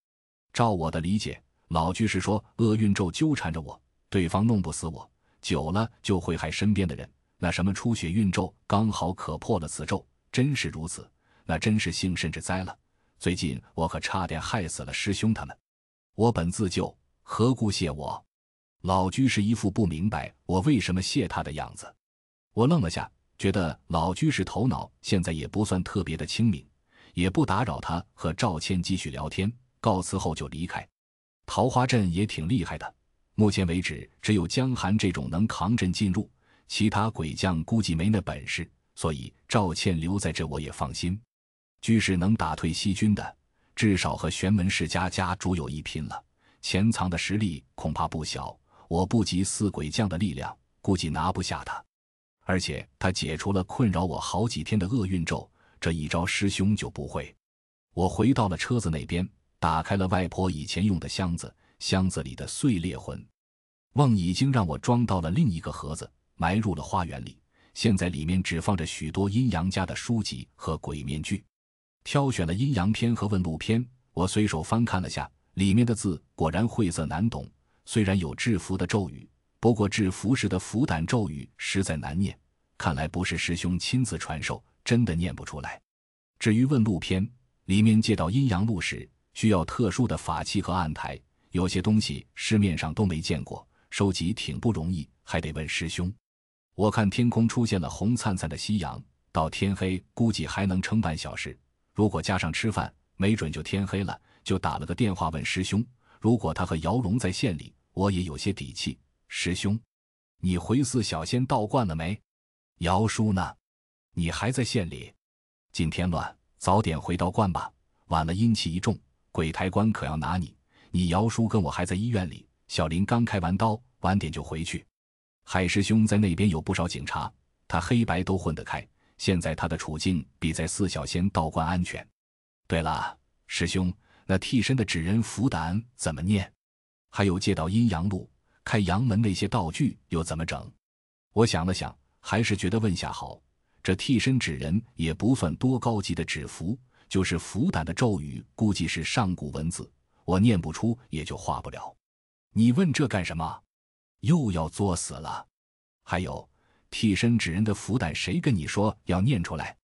照我的理解，老居士说厄运咒纠缠着我，对方弄不死我，久了就会害身边的人。那什么出血运咒刚好可破了此咒，真是如此，那真是幸甚至哉了。最近我可差点害死了师兄他们。我本自救，何故谢我？老居士一副不明白我为什么谢他的样子。我愣了下。觉得老居士头脑现在也不算特别的清明，也不打扰他和赵谦继续聊天，告辞后就离开。桃花阵也挺厉害的，目前为止只有江寒这种能扛阵进入，其他鬼将估计没那本事，所以赵倩留在这我也放心。居士能打退西军的，至少和玄门世家家主有一拼了，潜藏的实力恐怕不小。我不及四鬼将的力量，估计拿不下他。而且他解除了困扰我好几天的厄运咒，这一招师兄就不会。我回到了车子那边，打开了外婆以前用的箱子，箱子里的碎裂魂瓮已经让我装到了另一个盒子，埋入了花园里。现在里面只放着许多阴阳家的书籍和鬼面具，挑选了阴阳篇和问路篇，我随手翻看了下，里面的字果然晦涩难懂，虽然有制服的咒语。不过制服时的符胆咒语实在难念，看来不是师兄亲自传授，真的念不出来。至于问路篇，里面借到阴阳路时需要特殊的法器和案台，有些东西市面上都没见过，收集挺不容易，还得问师兄。我看天空出现了红灿灿的夕阳，到天黑估计还能撑半小时。如果加上吃饭，没准就天黑了。就打了个电话问师兄，如果他和姚龙在县里，我也有些底气。师兄，你回四小仙道观了没？姚叔呢？你还在县里？今天乱，早点回道观吧。晚了阴气一重，鬼台关可要拿你。你姚叔跟我还在医院里，小林刚开完刀，晚点就回去。海师兄在那边有不少警察，他黑白都混得开。现在他的处境比在四小仙道观安全。对了，师兄，那替身的纸人符胆怎么念？还有借到阴阳路。开阳门那些道具又怎么整？我想了想，还是觉得问下好。这替身纸人也不算多高级的纸符，就是符胆的咒语，估计是上古文字，我念不出，也就画不了。你问这干什么？又要作死了？还有替身纸人的符胆，谁跟你说要念出来？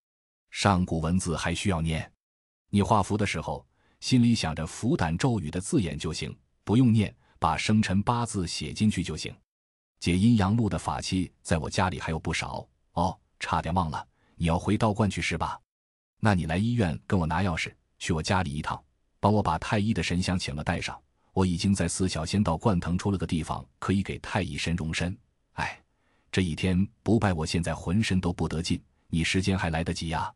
上古文字还需要念？你画符的时候，心里想着符胆咒语的字眼就行，不用念。把生辰八字写进去就行。解阴阳路的法器在我家里还有不少哦，差点忘了，你要回道观去是吧？那你来医院跟我拿钥匙，去我家里一趟，帮我把太医的神像请了带上。我已经在四小仙道观腾出了个地方，可以给太乙神容身。哎，这一天不拜，我现在浑身都不得劲。你时间还来得及呀？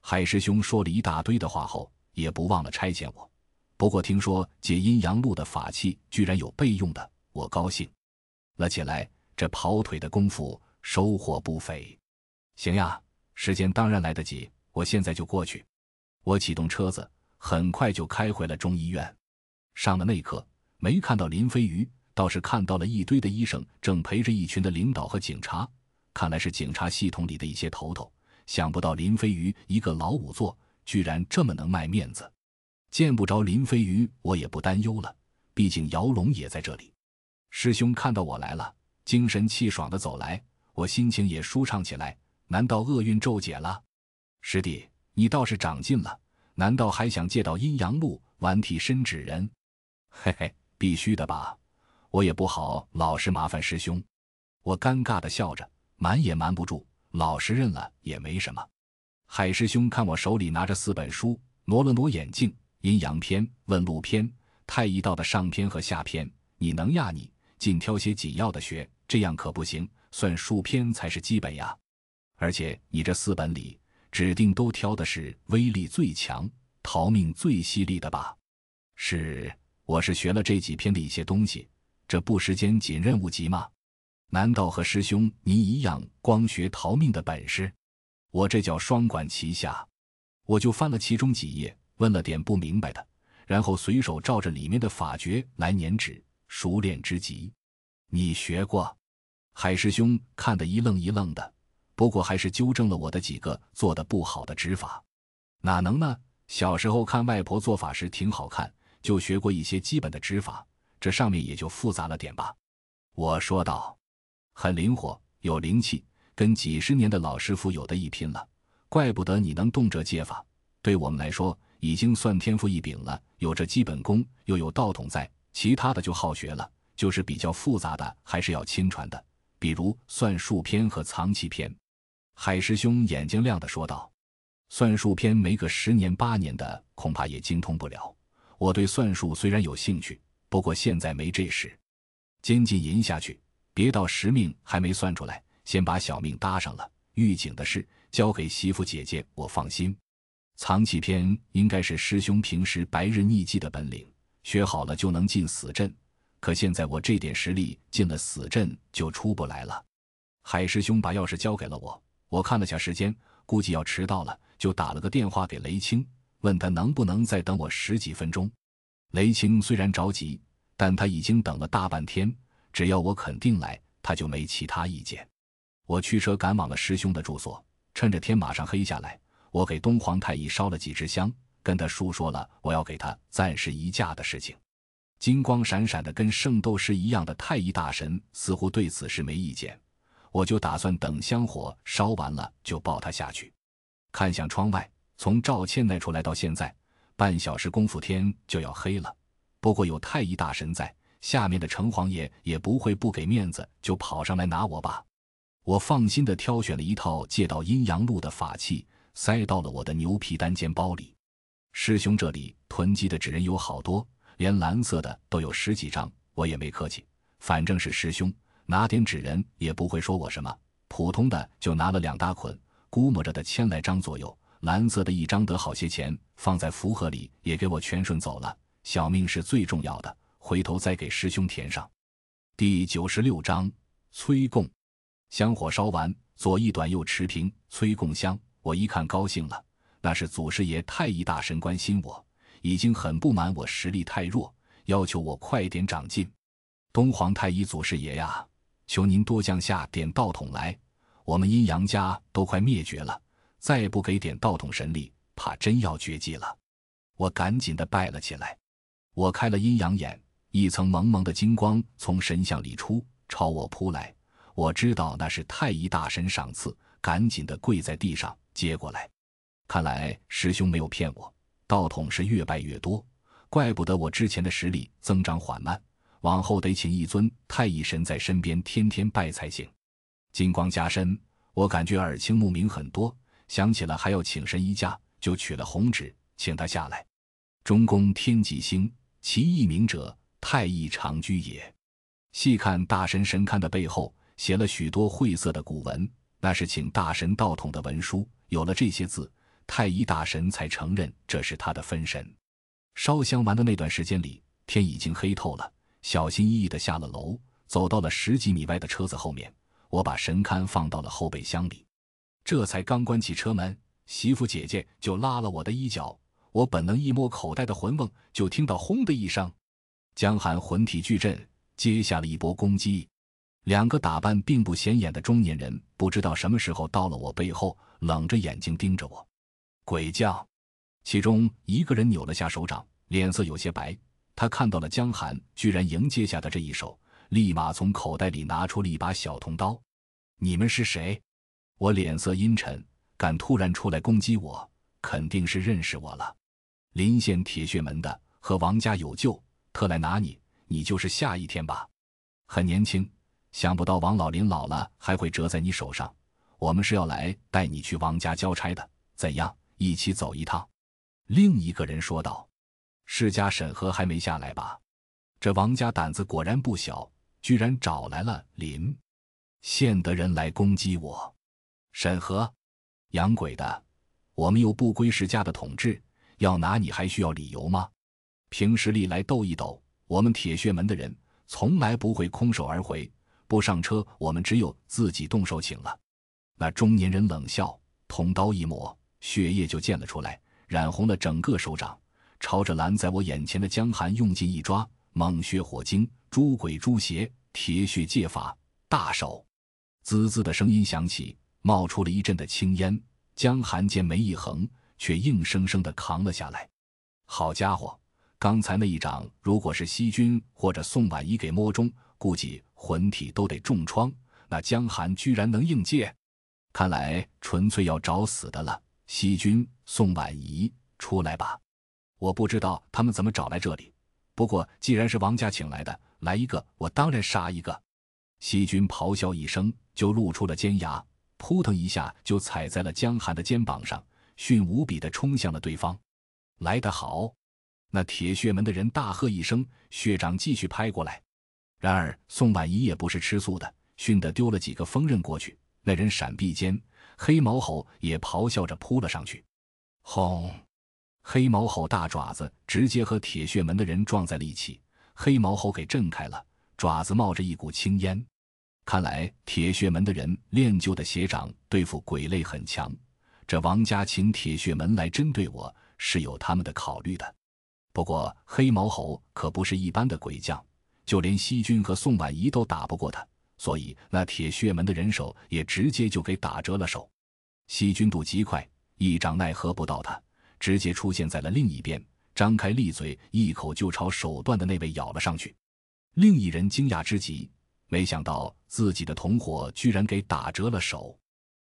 海师兄说了一大堆的话后，也不忘了差遣我。不过听说解阴阳路的法器居然有备用的，我高兴了起来。这跑腿的功夫收获不菲。行呀，时间当然来得及，我现在就过去。我启动车子，很快就开回了中医院。上了内科，没看到林飞鱼，倒是看到了一堆的医生正陪着一群的领导和警察，看来是警察系统里的一些头头。想不到林飞鱼一个老仵作，居然这么能卖面子。见不着林飞鱼，我也不担忧了。毕竟姚龙也在这里。师兄看到我来了，精神气爽的走来，我心情也舒畅起来。难道厄运骤解了？师弟，你倒是长进了。难道还想借到阴阳路玩替身纸人？嘿嘿，必须的吧。我也不好老是麻烦师兄。我尴尬的笑着，瞒也瞒不住，老实认了也没什么。海师兄看我手里拿着四本书，挪了挪眼镜。阴阳篇、问路篇、太医道的上篇和下篇，你能呀？你尽挑些紧要的学，这样可不行。算术篇才是基本呀。而且你这四本里，指定都挑的是威力最强、逃命最犀利的吧？是，我是学了这几篇的一些东西。这不时间紧，任务急吗？难道和师兄你一样，光学逃命的本事？我这叫双管齐下。我就翻了其中几页。问了点不明白的，然后随手照着里面的法诀来捻指，熟练之极。你学过？海师兄看得一愣一愣的，不过还是纠正了我的几个做的不好的指法。哪能呢？小时候看外婆做法时挺好看，就学过一些基本的指法，这上面也就复杂了点吧。我说道：“很灵活，有灵气，跟几十年的老师傅有的一拼了。怪不得你能动这戒法，对我们来说已经算天赋异禀了。有这基本功，又有道统在，其他的就好学了。就是比较复杂的，还是要亲传的，比如算术篇和藏气篇。”海师兄眼睛亮的说道：“算术篇没个十年八年的，恐怕也精通不了。我对算术虽然有兴趣，不过现在没这事。”监禁银下去，别到时命还没算出来，先把小命搭上了。狱警的事交给媳妇姐姐，我放心。藏气篇应该是师兄平时白日匿迹的本领，学好了就能进死阵。可现在我这点实力，进了死阵就出不来了。海师兄把钥匙交给了我，我看了下时间，估计要迟到了，就打了个电话给雷青，问他能不能再等我十几分钟。雷青虽然着急。但他已经等了大半天，只要我肯定来，他就没其他意见。我驱车赶往了师兄的住所，趁着天马上黑下来，我给东皇太一烧了几支香，跟他述说了我要给他暂时移驾的事情。金光闪闪的，跟圣斗士一样的太一大神似乎对此事没意见，我就打算等香火烧完了就抱他下去。看向窗外，从赵倩那出来到现在，半小时功夫天就要黑了。不过有太乙大神在，下面的城隍爷也不会不给面子就跑上来拿我吧。我放心的挑选了一套借到阴阳路的法器，塞到了我的牛皮单肩包里。师兄这里囤积的纸人有好多，连蓝色的都有十几张。我也没客气，反正是师兄，拿点纸人也不会说我什么。普通的就拿了两大捆，估摸着的千来张左右。蓝色的一张得好些钱，放在符盒里也给我全顺走了。小命是最重要的，回头再给师兄填上。第九十六章催供，香火烧完，左一短，右持平，催供香。我一看高兴了，那是祖师爷太乙大神关心我，已经很不满我实力太弱，要求我快点长进。东皇太一祖师爷呀，求您多降下点道统来，我们阴阳家都快灭绝了，再不给点道统神力，怕真要绝迹了。我赶紧的拜了起来。我开了阴阳眼，一层蒙蒙的金光从神像里出，朝我扑来。我知道那是太乙大神赏赐，赶紧的跪在地上接过来。看来师兄没有骗我，道统是越拜越多，怪不得我之前的实力增长缓慢。往后得请一尊太乙神在身边天天拜才行。金光加身，我感觉耳清目明很多，想起了还要请神一架，就取了红纸，请他下来。中宫天际星。其一名者，太乙长居也。细看大神神龛的背后，写了许多晦涩的古文，那是请大神道统的文书。有了这些字，太乙大神才承认这是他的分神。烧香完的那段时间里，天已经黑透了。小心翼翼地下了楼，走到了十几米外的车子后面，我把神龛放到了后备箱里。这才刚关起车门，媳妇姐姐就拉了我的衣角。我本能一摸口袋的魂瓮，就听到“轰”的一声，江寒魂体巨震，接下了一波攻击。两个打扮并不显眼的中年人，不知道什么时候到了我背后，冷着眼睛盯着我。鬼将，其中一个人扭了下手掌，脸色有些白。他看到了江寒居然迎接下的这一手，立马从口袋里拿出了一把小铜刀。你们是谁？我脸色阴沉，敢突然出来攻击我，肯定是认识我了。临县铁血门的和王家有救，特来拿你，你就是下一天吧？很年轻，想不到王老林老了还会折在你手上。我们是要来带你去王家交差的，怎样？一起走一趟？另一个人说道：“世家审核还没下来吧？这王家胆子果然不小，居然找来了林县的人来攻击我。审核？洋鬼的！我们又不归世家的统治。”要拿你还需要理由吗？凭实力来斗一斗，我们铁血门的人从来不会空手而回。不上车，我们只有自己动手请了。那中年人冷笑，铜刀一抹，血液就溅了出来，染红了整个手掌，朝着拦在我眼前的江寒用劲一抓，猛血火精，诸鬼诛邪，铁血戒法，大手，滋滋的声音响起，冒出了一阵的青烟。江寒剑眉一横。却硬生生的扛了下来。好家伙，刚才那一掌，如果是西军或者宋婉仪给摸中，估计魂体都得重创。那江寒居然能应接，看来纯粹要找死的了。西君、宋婉仪，出来吧！我不知道他们怎么找来这里，不过既然是王家请来的，来一个我当然杀一个。西君咆哮一声，就露出了尖牙，扑腾一下就踩在了江寒的肩膀上，迅无比的冲向了对方。来得好！那铁血门的人大喝一声，血掌继续拍过来。然而宋婉仪也不是吃素的，训得丢了几个锋刃过去。那人闪避间，黑毛猴也咆哮着扑了上去。轰！黑毛猴大爪子直接和铁血门的人撞在了一起，黑毛猴给震开了，爪子冒着一股青烟。看来铁血门的人练就的邪掌对付鬼类很强。这王家请铁血门来针对我。是有他们的考虑的，不过黑毛猴可不是一般的鬼将，就连西军和宋婉仪都打不过他，所以那铁血门的人手也直接就给打折了手。西军度极快，一掌奈何不到他，直接出现在了另一边，张开利嘴，一口就朝手段的那位咬了上去。另一人惊讶之极，没想到自己的同伙居然给打折了手，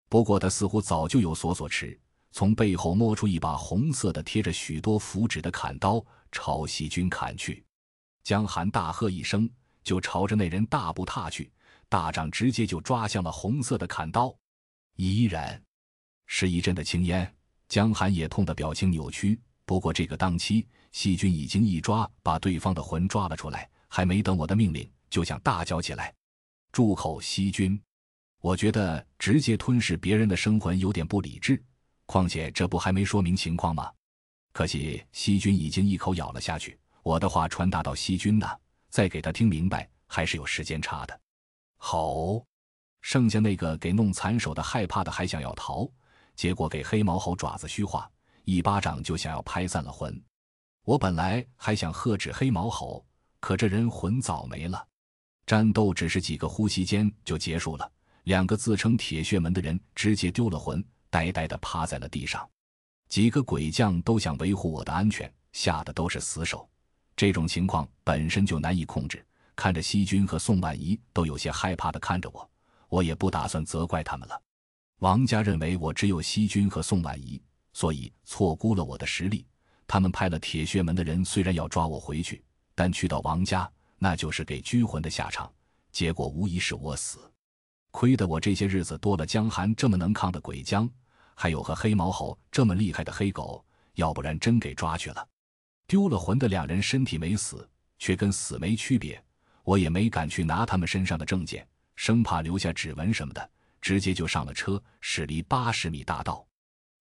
不过他似乎早就有所所持。从背后摸出一把红色的、贴着许多符纸的砍刀，朝西军砍去。江寒大喝一声，就朝着那人大步踏去，大掌直接就抓向了红色的砍刀。依然是一阵的青烟，江寒也痛得表情扭曲。不过这个当期，细菌已经一抓把对方的魂抓了出来，还没等我的命令，就想大叫起来：“住口！细菌！我觉得直接吞噬别人的生魂有点不理智。”况且这不还没说明情况吗？可惜西军已经一口咬了下去，我的话传达到西军呢，再给他听明白还是有时间差的。吼！剩下那个给弄残手的，害怕的还想要逃，结果给黑毛猴爪子虚化，一巴掌就想要拍散了魂。我本来还想喝止黑毛猴，可这人魂早没了。战斗只是几个呼吸间就结束了，两个自称铁血门的人直接丢了魂。呆呆地趴在了地上，几个鬼将都想维护我的安全，吓得都是死守。这种情况本身就难以控制，看着西军和宋婉仪都有些害怕地看着我，我也不打算责怪他们了。王家认为我只有西军和宋婉仪，所以错估了我的实力。他们派了铁血门的人，虽然要抓我回去，但去到王家，那就是给拘魂的下场，结果无疑是我死。亏得我这些日子多了江寒这么能抗的鬼将，还有和黑毛猴这么厉害的黑狗，要不然真给抓去了。丢了魂的两人身体没死，却跟死没区别。我也没敢去拿他们身上的证件，生怕留下指纹什么的，直接就上了车，驶离八十米大道。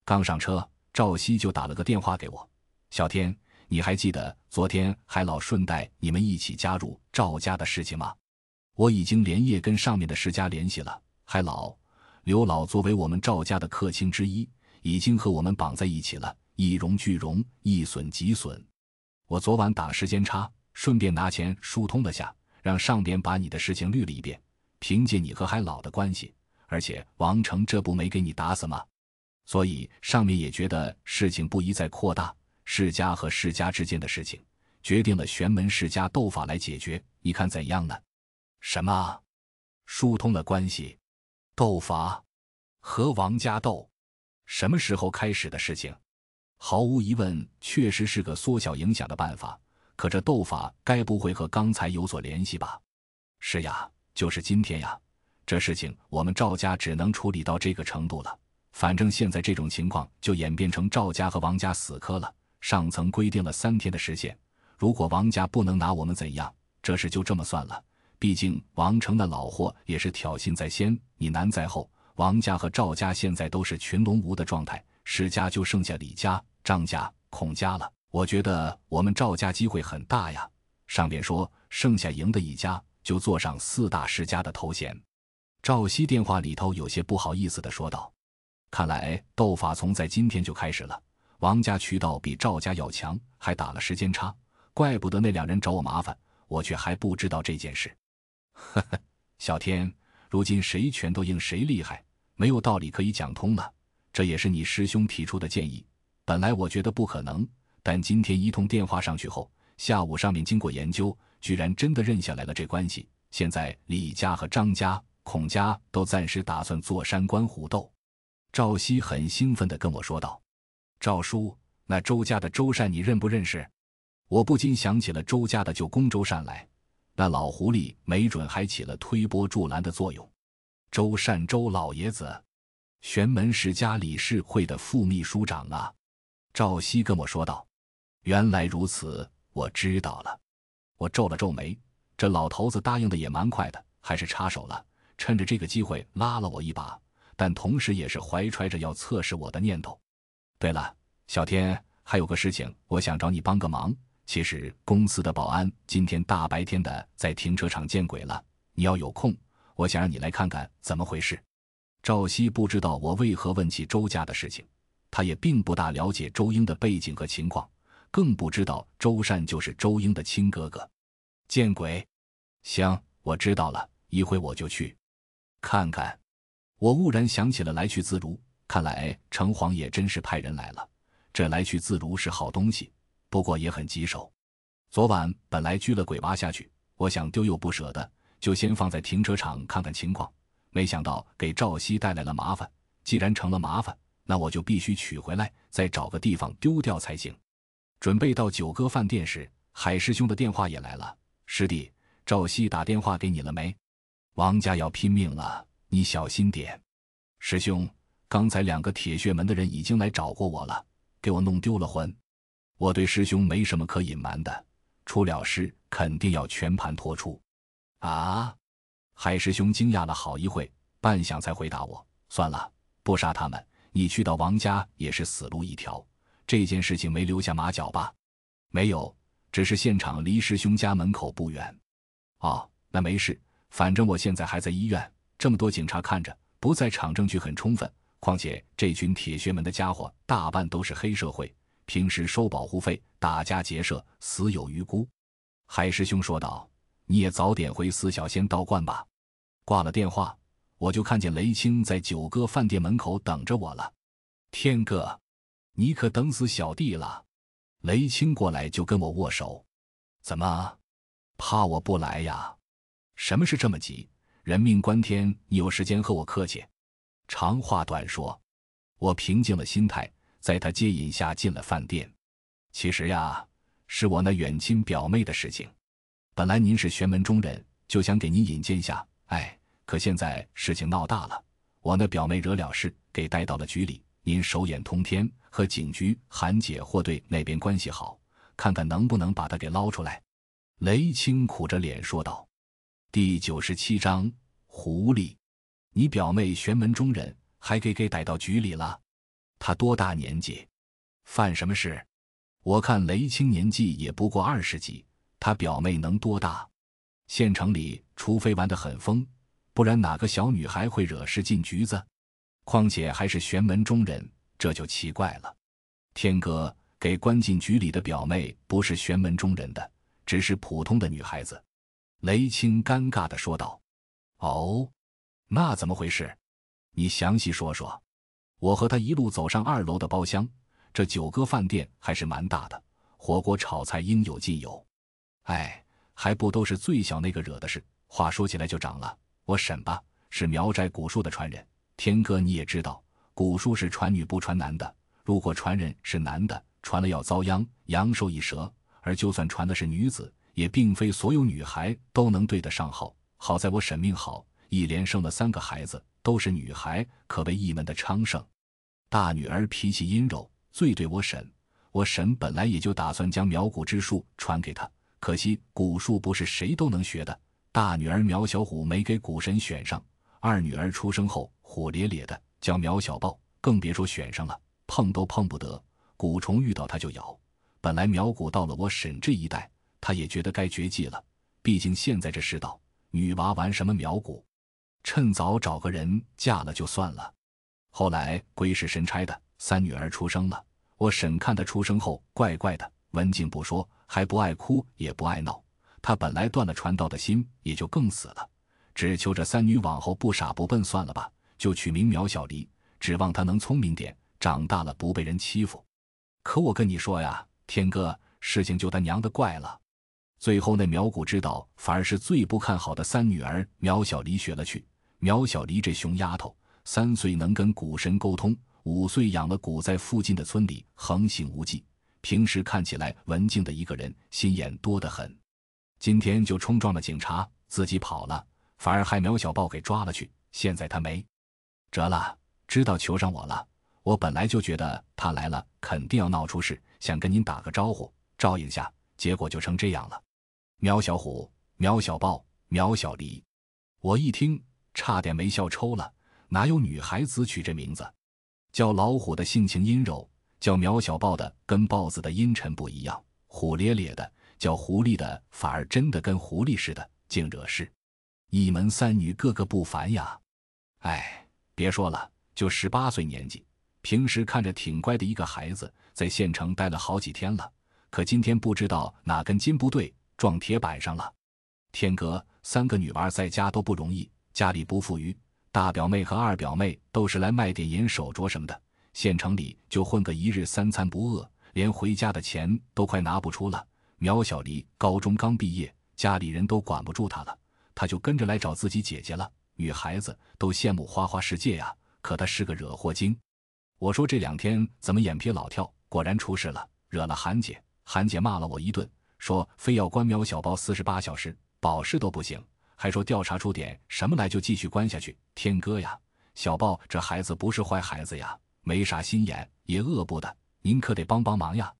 刚上车，赵熙就打了个电话给我：“小天，你还记得昨天海老顺带你们一起加入赵家的事情吗？”我已经连夜跟上面的世家联系了，海老、刘老作为我们赵家的客卿之一，已经和我们绑在一起了，一荣俱荣，一损即损。我昨晚打时间差，顺便拿钱疏通了下，让上边把你的事情捋了一遍。凭借你和海老的关系，而且王成这不没给你打死吗？所以上面也觉得事情不宜再扩大，世家和世家之间的事情，决定了玄门世家斗法来解决，你看怎样呢？什么？疏通了关系，斗法，和王家斗，什么时候开始的事情？毫无疑问，确实是个缩小影响的办法。可这斗法该不会和刚才有所联系吧？是呀，就是今天呀。这事情我们赵家只能处理到这个程度了。反正现在这种情况就演变成赵家和王家死磕了。上层规定了三天的时限，如果王家不能拿我们怎样，这事就这么算了。毕竟王成那老货也是挑衅在先，你难在后。王家和赵家现在都是群龙无的状态，世家就剩下李家、张家、孔家了。我觉得我们赵家机会很大呀。上边说剩下赢的一家就坐上四大世家的头衔。赵熙电话里头有些不好意思的说道：“看来斗法从在今天就开始了。王家渠道比赵家要强，还打了时间差，怪不得那两人找我麻烦，我却还不知道这件事。”呵呵，小天，如今谁拳头硬谁厉害，没有道理可以讲通了。这也是你师兄提出的建议，本来我觉得不可能，但今天一通电话上去后，下午上面经过研究，居然真的认下来了这关系。现在李家和张家、孔家都暂时打算坐山观虎斗。赵熙很兴奋地跟我说道：“赵叔，那周家的周善你认不认识？”我不禁想起了周家的舅公周善来，那老狐狸没准还起了推波助澜的作用。周善周老爷子，玄门世家理事会的副秘书长啊！赵熙跟我说道：“原来如此，我知道了。”我皱了皱眉，这老头子答应的也蛮快的，还是插手了，趁着这个机会拉了我一把，但同时也是怀揣着要测试我的念头。对了，小天，还有个事情，我想找你帮个忙。其实公司的保安今天大白天的在停车场见鬼了，你要有空，我想让你来看看怎么回事。赵熙不知道我为何问起周家的事情，他也并不大了解周英的背景和情况，更不知道周善就是周英的亲哥哥。见鬼！行，我知道了，一会我就去看看。我忽然想起了来去自如，看来城隍爷真是派人来了。这来去自如是好东西。不过也很棘手。昨晚本来拘了鬼娃下去，我想丢又不舍得，就先放在停车场看看情况。没想到给赵熙带来了麻烦。既然成了麻烦，那我就必须取回来，再找个地方丢掉才行。准备到九哥饭店时，海师兄的电话也来了。师弟，赵熙打电话给你了没？王家要拼命了，你小心点。师兄，刚才两个铁血门的人已经来找过我了，给我弄丢了魂。我对师兄没什么可隐瞒的，出了事肯定要全盘托出。啊！海师兄惊讶了好一会，半晌才回答我：“算了，不杀他们，你去到王家也是死路一条。这件事情没留下马脚吧？”“没有，只是现场离师兄家门口不远。”“哦，那没事，反正我现在还在医院，这么多警察看着，不在场证据很充分。况且这群铁血门的家伙大半都是黑社会。”平时收保护费，打家劫舍，死有余辜。海师兄说道：“你也早点回四小仙道观吧。”挂了电话，我就看见雷青在九歌饭店门口等着我了。天哥，你可等死小弟了！雷青过来就跟我握手。怎么，怕我不来呀？什么事这么急？人命关天，你有时间和我客气？长话短说，我平静了心态。在他接引下进了饭店。其实呀，是我那远亲表妹的事情。本来您是玄门中人，就想给您引荐下。哎，可现在事情闹大了，我那表妹惹了事，给带到了局里。您手眼通天，和警局、韩姐或队那边关系好，看看能不能把她给捞出来。雷青苦着脸说道：“第九十七章狐狸，你表妹玄门中人，还给给逮到局里了。”她多大年纪，犯什么事？我看雷青年纪也不过二十几，他表妹能多大？县城里除非玩得很疯，不然哪个小女孩会惹事进局子？况且还是玄门中人，这就奇怪了。天哥给关进局里的表妹不是玄门中人的，只是普通的女孩子。雷青尴尬的说道：“哦，那怎么回事？你详细说说。”我和他一路走上二楼的包厢，这九哥饭店还是蛮大的，火锅炒菜应有尽有。哎，还不都是最小那个惹的事？话说起来就长了。我婶吧是苗寨古树的传人，天哥你也知道，古树是传女不传男的。如果传人是男的，传了要遭殃，阳寿一折；而就算传的是女子，也并非所有女孩都能对得上号。好在我婶命好，一连生了三个孩子。都是女孩，可谓一门的昌盛。大女儿脾气阴柔，最对我婶。我婶本来也就打算将苗蛊之术传给她，可惜蛊术不是谁都能学的。大女儿苗小虎没给蛊神选上，二女儿出生后虎咧咧的，叫苗小豹，更别说选上了，碰都碰不得。蛊虫遇到它就咬。本来苗蛊到了我婶这一代，她也觉得该绝迹了。毕竟现在这世道，女娃玩什么苗蛊？趁早找个人嫁了就算了。后来鬼使神差的，三女儿出生了。我婶看她出生后怪怪的，文静不说，还不爱哭也不爱闹。他本来断了传道的心，也就更死了。只求这三女往后不傻不笨，算了吧，就取名苗小离，指望她能聪明点，长大了不被人欺负。可我跟你说呀，天哥，事情就他娘的怪了。最后那苗谷知道，反而是最不看好的三女儿苗小离学了去。苗小离这熊丫头，三岁能跟古神沟通，五岁养了蛊，在附近的村里横行无忌。平时看起来文静的一个人，心眼多得很。今天就冲撞了警察，自己跑了，反而害苗小豹给抓了去。现在他没辙了，知道求上我了。我本来就觉得他来了肯定要闹出事，想跟您打个招呼，照应下，结果就成这样了。苗小虎、苗小豹、苗小黎，我一听差点没笑抽了。哪有女孩子取这名字？叫老虎的性情阴柔，叫苗小豹的跟豹子的阴沉不一样，虎咧咧的；叫狐狸的反而真的跟狐狸似的，净惹事。一门三女个个不凡呀！哎，别说了，就十八岁年纪。平时看着挺乖的一个孩子，在县城待了好几天了，可今天不知道哪根筋不对，撞铁板上了。天哥，三个女娃在家都不容易，家里不富裕，大表妹和二表妹都是来卖点银手镯什么的，县城里就混个一日三餐不饿，连回家的钱都快拿不出了。苗小黎高中刚毕业，家里人都管不住她了，她就跟着来找自己姐姐了。女孩子都羡慕花花世界呀，可她是个惹祸精。我说这两天怎么眼皮老跳？果然出事了，惹了韩姐。韩姐骂了我一顿，说非要关苗小包四十八小时，保释都不行，还说调查出点什么来就继续关下去。天哥呀，小豹这孩子不是坏孩子呀，没啥心眼，也饿不得，您可得帮帮忙呀。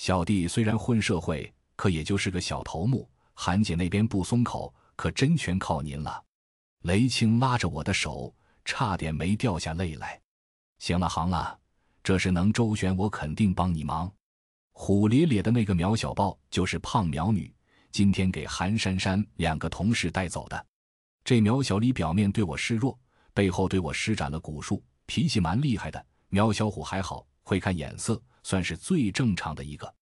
小弟虽然混社会，可也就是个小头目，韩姐那边不松口，可真全靠您了。雷青拉着我的手，差点没掉下泪来。行了，行了，这事能周旋，我肯定帮你忙。虎咧咧的那个苗小豹就是胖苗女，今天给韩珊珊两个同事带走的。这苗小李表面对我示弱，背后对我施展了蛊术，脾气蛮厉害的。苗小虎还好，会看眼色，算是最正常的一个。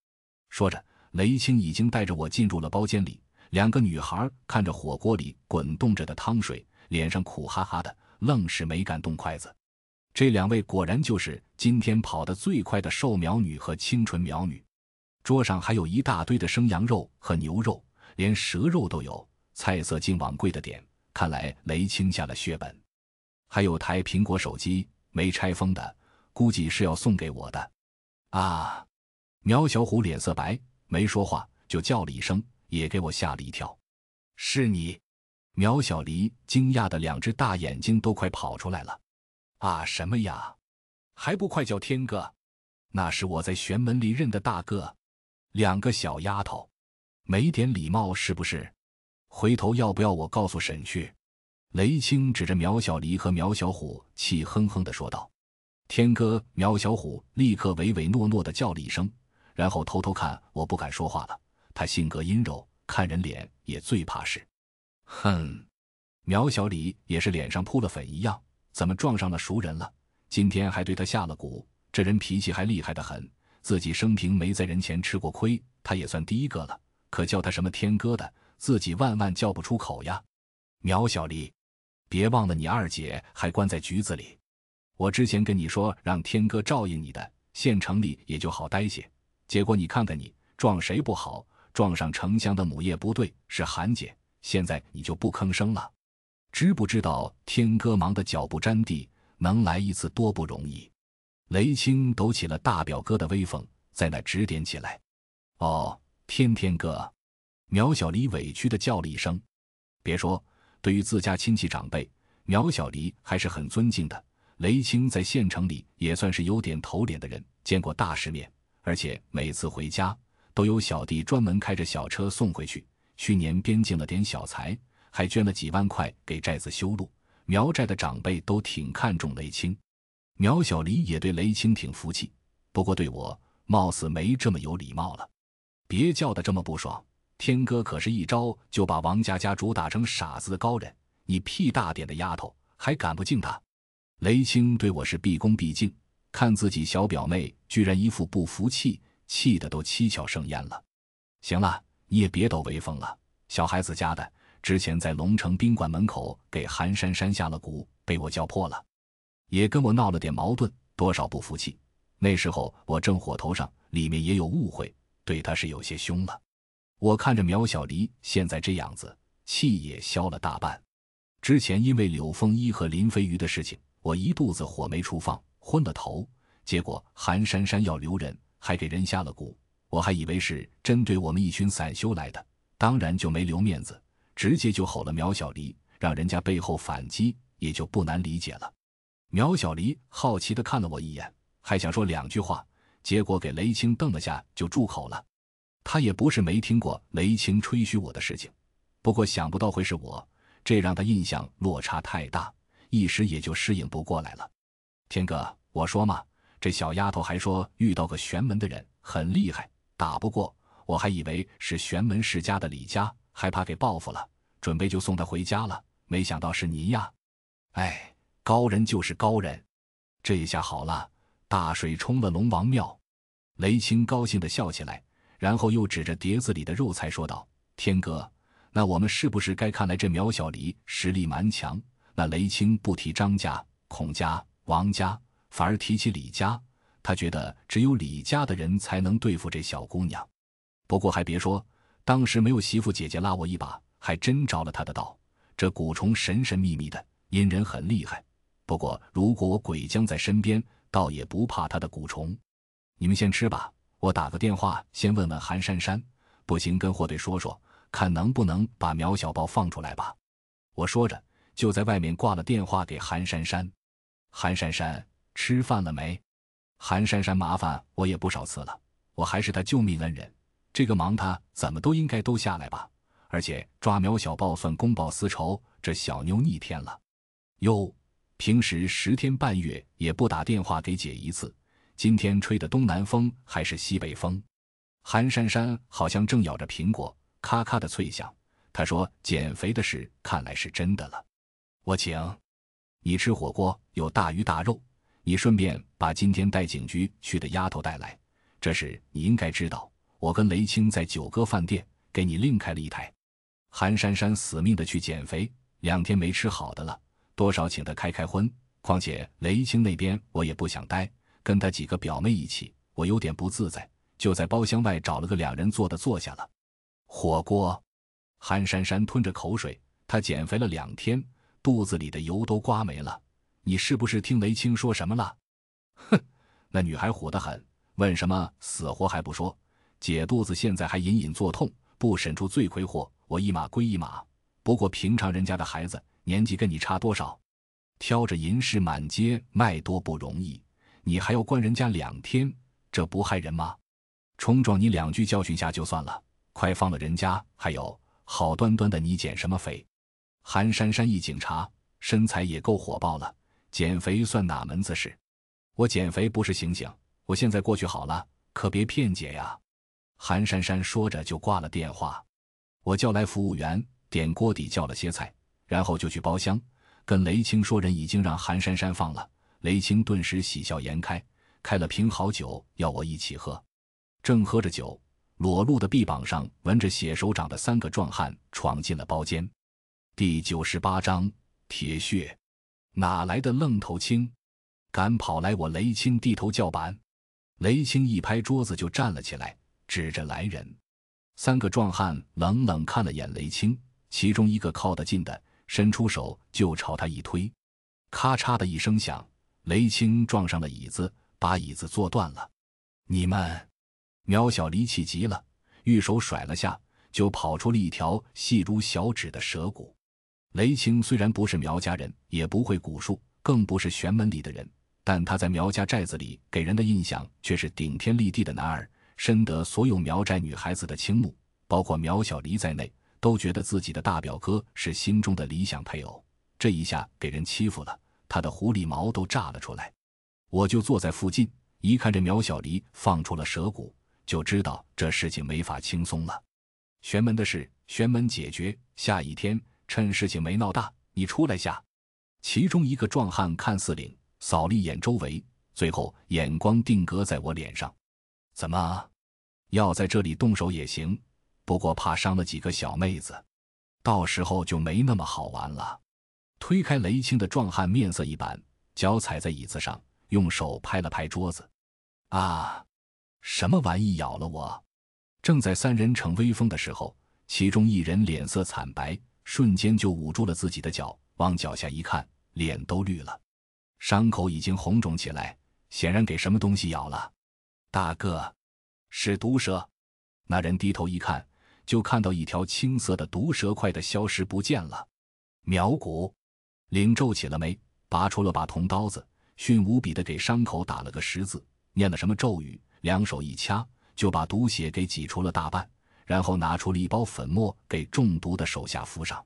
说着，雷青已经带着我进入了包间里。两个女孩看着火锅里滚动着的汤水，脸上苦哈哈的，愣是没敢动筷子。这两位果然就是今天跑得最快的瘦苗女和清纯苗女。桌上还有一大堆的生羊肉和牛肉，连蛇肉都有，菜色竟往贵的点。看来雷青下了血本。还有台苹果手机没拆封的，估计是要送给我的。啊！苗小虎脸色白，没说话，就叫了一声，也给我吓了一跳。是你？苗小黎惊讶的两只大眼睛都快跑出来了。啊什么呀，还不快叫天哥？那是我在玄门里认的大哥。两个小丫头，没点礼貌是不是？回头要不要我告诉沈去？雷青指着苗小黎和苗小虎，气哼哼的说道：“天哥！”苗小虎立刻唯唯诺诺的叫了一声，然后偷偷看我，不敢说话了。他性格阴柔，看人脸也最怕事。哼！苗小李也是脸上扑了粉一样。怎么撞上了熟人了？今天还对他下了蛊，这人脾气还厉害的很。自己生平没在人前吃过亏，他也算第一个了。可叫他什么天哥的，自己万万叫不出口呀。苗小丽，别忘了你二姐还关在局子里。我之前跟你说让天哥照应你的，县城里也就好待些。结果你看看你撞谁不好，撞上城乡的母业不对，是韩姐。现在你就不吭声了。知不知道天哥忙得脚不沾地，能来一次多不容易？雷青抖起了大表哥的威风，在那指点起来。哦，天天哥，苗小黎委屈的叫了一声。别说，对于自家亲戚长辈，苗小黎还是很尊敬的。雷青在县城里也算是有点头脸的人，见过大世面，而且每次回家都有小弟专门开着小车送回去。去年边境了点小财。还捐了几万块给寨子修路，苗寨的长辈都挺看重雷青，苗小黎也对雷青挺服气，不过对我貌似没这么有礼貌了。别叫的这么不爽，天哥可是一招就把王家家主打成傻子的高人，你屁大点的丫头还敢不敬他？雷青对我是毕恭毕敬，看自己小表妹居然一副不服气，气得都七窍生烟了。行了，你也别抖威风了，小孩子家的。之前在龙城宾馆门口给韩珊珊下了蛊，被我叫破了，也跟我闹了点矛盾，多少不服气。那时候我正火头上，里面也有误会，对他是有些凶了。我看着苗小黎现在这样子，气也消了大半。之前因为柳凤一和林飞鱼的事情，我一肚子火没处放，昏了头。结果韩珊珊要留人，还给人下了蛊，我还以为是针对我们一群散修来的，当然就没留面子，直接就吼了苗小黎，让人家背后反击，也就不难理解了。苗小黎好奇的看了我一眼。还想说两句话，结果给雷青瞪了下，就住口了。他也不是没听过雷青吹嘘我的事情，不过想不到会是我，这让他印象落差太大，一时也就适应不过来了。天哥，我说嘛，这小丫头还说遇到个玄门的人很厉害，打不过，我还以为是玄门世家的李家，害怕给报复了，准备就送她回家了。没想到是您呀！哎，高人就是高人，这下好了。大水冲了龙王庙，雷青高兴地笑起来，然后又指着碟子里的肉菜说道：“天哥，那我们是不是该看来这苗小离实力蛮强？那雷青不提张家、孔家、王家，反而提起李家，他觉得只有李家的人才能对付这小姑娘。不过还别说，当时没有媳妇姐姐拉我一把，还真着了他的道。这蛊虫神神秘秘的，阴人很厉害。不过如果我鬼将在身边。”倒也不怕他的蛊虫，你们先吃吧。我打个电话，先问问韩珊珊，不行跟霍队说说，看能不能把苗小豹放出来吧。我说着，就在外面挂了电话给韩珊珊。韩珊珊，吃饭了没？韩珊珊，麻烦我也不少次了，我还是他救命恩人，这个忙他怎么都应该都下来吧。而且抓苗小豹算公报私仇，这小妞逆天了。哟。平时十天半月也不打电话给姐一次，今天吹的东南风还是西北风？韩珊珊好像正咬着苹果，咔咔的脆响。她说：“减肥的事看来是真的了。”我请你吃火锅，有大鱼大肉。你顺便把今天带警局去的丫头带来。这事你应该知道。我跟雷青在九哥饭店给你另开了一台。韩珊珊死命的去减肥，两天没吃好的了。多少请他开开荤，况且雷青那边我也不想待，跟他几个表妹一起，我有点不自在，就在包厢外找了个两人坐的坐下了。火锅，韩珊珊吞着口水，她减肥了两天，肚子里的油都刮没了。你是不是听雷青说什么了？哼，那女孩虎得很，问什么死活还不说，解肚子现在还隐隐作痛，不审出罪魁祸，我一码归一码。不过平常人家的孩子。年纪跟你差多少？挑着银饰满街卖多不容易，你还要关人家两天，这不害人吗？冲撞你两句教训下就算了，快放了人家！还有，好端端的你减什么肥？韩珊珊一警察，身材也够火爆了，减肥算哪门子事？我减肥不是醒醒，我现在过去好了，可别骗姐呀！韩珊珊说着就挂了电话。我叫来服务员，点锅底，叫了些菜。然后就去包厢，跟雷青说人已经让韩珊珊放了。雷青顿时喜笑颜开，开了瓶好酒要我一起喝。正喝着酒，裸露的臂膀上纹着血手掌的三个壮汉闯进了包间。第九十八章铁血，哪来的愣头青，敢跑来我雷青地头叫板？雷青一拍桌子就站了起来，指着来人。三个壮汉冷冷看了眼雷青，其中一个靠得近的。伸出手就朝他一推，咔嚓的一声响，雷青撞上了椅子，把椅子坐断了。你们，苗小离气急了，玉手甩了下，就跑出了一条细如小指的蛇骨。雷青虽然不是苗家人，也不会蛊术，更不是玄门里的人，但他在苗家寨子里给人的印象却是顶天立地的男儿，深得所有苗寨女孩子的倾慕，包括苗小离在内。都觉得自己的大表哥是心中的理想配偶，这一下给人欺负了，他的狐狸毛都炸了出来。我就坐在附近，一看这苗小黎放出了蛇骨，就知道这事情没法轻松了。玄门的事，玄门解决，下一天趁事情没闹大，你出来下。其中一个壮汉看似领，扫了一眼周围，最后眼光定格在我脸上。怎么，要在这里动手也行？不过怕伤了几个小妹子，到时候就没那么好玩了。推开雷青的壮汉面色一板，脚踩在椅子上，用手拍了拍桌子。啊！什么玩意咬了我？正在三人逞威风的时候，其中一人脸色惨白，瞬间就捂住了自己的脚，往脚下一看，脸都绿了，伤口已经红肿起来，显然给什么东西咬了。大哥，是毒蛇！那人低头一看，就看到一条青色的毒蛇快的消失不见了。苗骨，领皱起了眉，拔出了把铜刀子，迅无比的给伤口打了个十字，念了什么咒语，两手一掐。就把毒血给挤出了大半，然后拿出了一包粉末给中毒的手下敷上。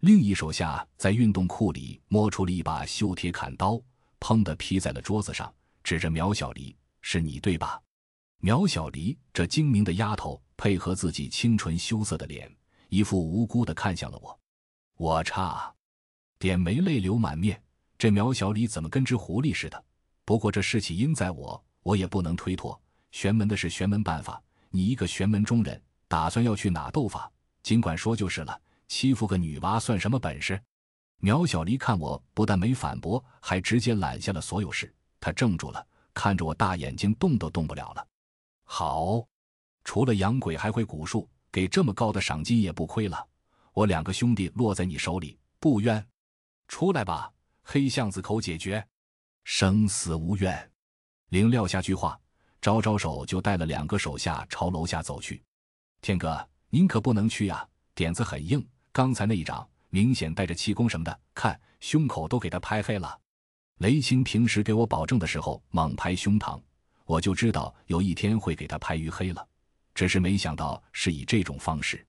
另一手下在运动裤里摸出了一把锈铁砍刀，砰的劈在了桌子上，指着苗小黎：“是你对吧？”苗小黎这精明的丫头配合自己清纯羞涩的脸，一副无辜的看向了我。我差点没泪流满面。这苗小李怎么跟只狐狸似的？不过这事起因在我，我也不能推脱。玄门的是玄门办法，你一个玄门中人，打算要去哪斗法？尽管说就是了。欺负个女娃算什么本事？苗小黎看我不但没反驳，还直接揽下了所有事。他怔住了，看着我大眼睛动都动不了了。好，除了养鬼还会蛊术，给这么高的赏金也不亏了。我两个兄弟落在你手里不冤，出来吧，黑巷子口解决，生死无怨。灵撂下句话。招招手，就带了两个手下朝楼下走去。天哥，您可不能去呀！点子很硬，刚才那一掌明显带着气功什么的，看胸口都给他拍黑了。雷青平时给我保证的时候猛拍胸膛，我就知道有一天会给他拍淤黑了。只是没想到是以这种方式。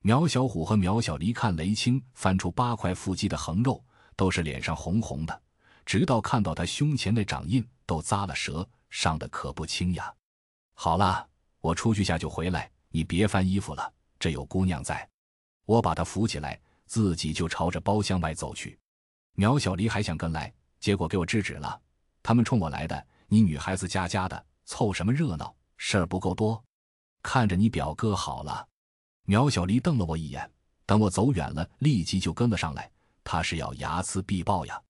苗小虎和苗小黎看雷青翻出八块腹肌的横肉，都是脸上红红的，直到看到他胸前那掌印，都咂了舌。伤的可不轻呀！好了，我出去下就回来，你别翻衣服了，这有姑娘在。我把她扶起来，自己就朝着包厢外走去。苗小黎还想跟来，结果给我制止了。他们冲我来的，你女孩子家家的，凑什么热闹？事儿不够多？看着你表哥好了。苗小黎瞪了我一眼，等我走远了，立即就跟了上来。他是要睚眦必报呀！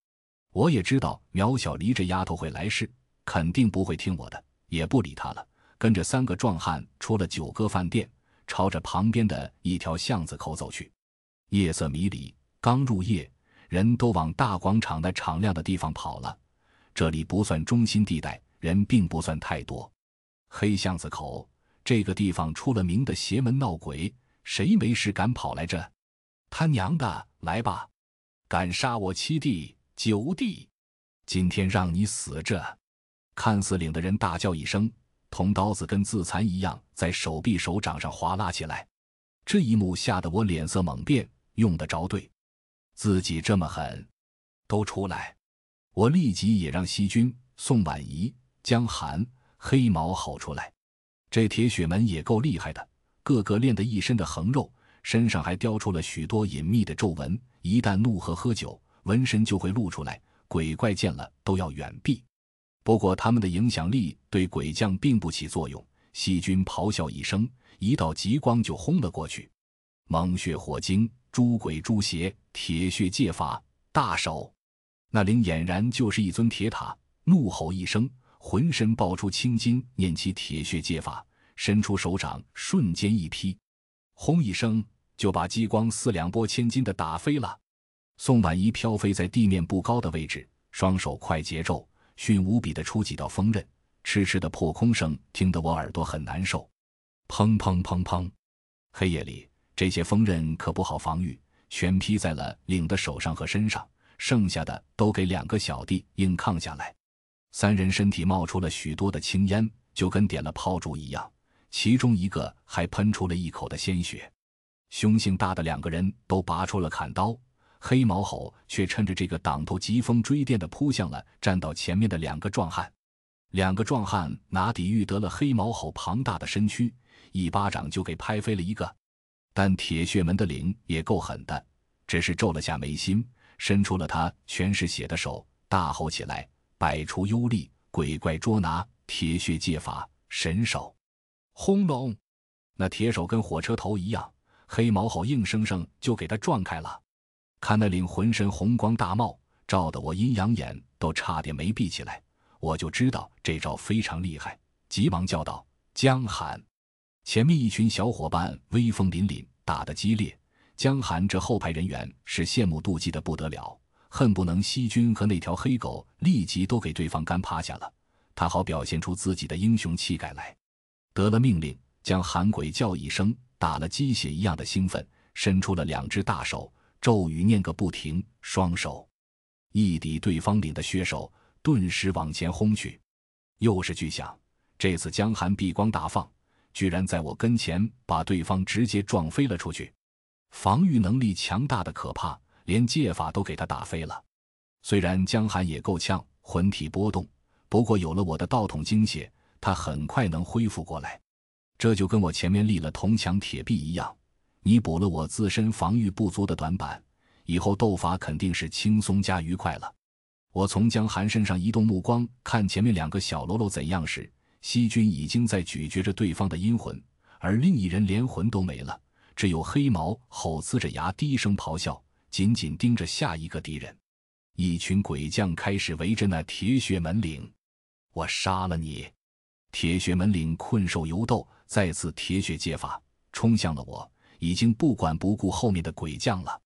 我也知道苗小黎这丫头会来事。肯定不会听我的，也不理她了。跟着三个壮汉出了九歌饭店，朝着旁边的一条巷子口走去。夜色迷离，刚入夜，人都往大广场那敞亮的地方跑了。这里不算中心地带，人并不算太多。黑巷子口这个地方出了名的邪门闹鬼，谁没事敢跑来着？他娘的，来吧！敢杀我七弟九弟，今天让你死这！看似领的人大叫一声，铜刀子跟自残一样在手臂、手掌上划拉起来。这一幕吓得我脸色猛变，用得着对，自己这么狠，都出来！我立即也让西军、宋婉仪、江寒、黑毛吼出来。这铁血门也够厉害的，个个练得一身的横肉，身上还雕出了许多隐秘的皱纹。一旦怒喝喝酒，纹身就会露出来，鬼怪见了都要远避。不过他们的影响力对鬼将并不起作用。细菌咆哮一声，一道极光就轰了过去。猛血火精，诸鬼诸邪，铁血戒法，大手。那灵俨然就是一尊铁塔。怒吼一声，浑身爆出青筋，念起铁血戒法，伸出手掌，瞬间一劈，轰一声就把激光四两拨千斤的打飞了。宋婉仪飘飞在地面不高的位置，双手快节奏。迅无比的出几道锋刃，痴痴的破空声听得我耳朵很难受。砰砰砰砰！黑夜里，这些锋刃可不好防御，全劈在了领的手上和身上，剩下的都给两个小弟硬抗下来。三人身体冒出了许多的青烟，就跟点了炮竹一样。其中一个还喷出了一口的鲜血。凶性大的两个人都拔出了砍刀。黑毛吼却趁着这个挡头疾风追电的扑向了站到前面的两个壮汉，两个壮汉哪抵御得了黑毛吼庞大的身躯，一巴掌就给拍飞了一个。但铁血门的灵也够狠的，只是皱了下眉心，伸出了他全是血的手，大吼起来：“百出幽力，鬼怪捉拿，铁血戒法，神手！”轰隆，那铁手跟火车头一样，黑毛吼硬生生就给他撞开了。看那领浑身红光大冒，照得我阴阳眼都差点没闭起来。我就知道这招非常厉害，急忙叫道：“江寒！”前面一群小伙伴威风凛凛，打得激烈。江寒这后排人员是羡慕妒忌的不得了，恨不能西军和那条黑狗立即都给对方干趴下了，他好表现出自己的英雄气概来。得了命令，江寒鬼叫一声，打了鸡血一样的兴奋，伸出了两只大手，咒语念个不停，双手一抵对方领的血手，顿时往前轰去。又是巨响，这次江寒避光大放，居然在我跟前把对方直接撞飞了出去。防御能力强大的可怕，连戒法都给他打飞了。虽然江寒也够呛，魂体波动，不过有了我的道统精血，他很快能恢复过来。这就跟我前面立了铜墙铁壁一样，弥补了我自身防御不足的短板。以后斗法肯定是轻松加愉快了。我从江寒身上移动目光，看前面两个小喽啰怎样时，西军已经在咀嚼着对方的阴魂，而另一人连魂都没了。只有黑毛吼呲着牙，低声咆哮，紧紧盯着下一个敌人。一群鬼将开始围着那铁血门领。我杀了你！铁血门领困兽犹斗，再次铁血戒法冲向了我，已经不管不顾后面的鬼将了。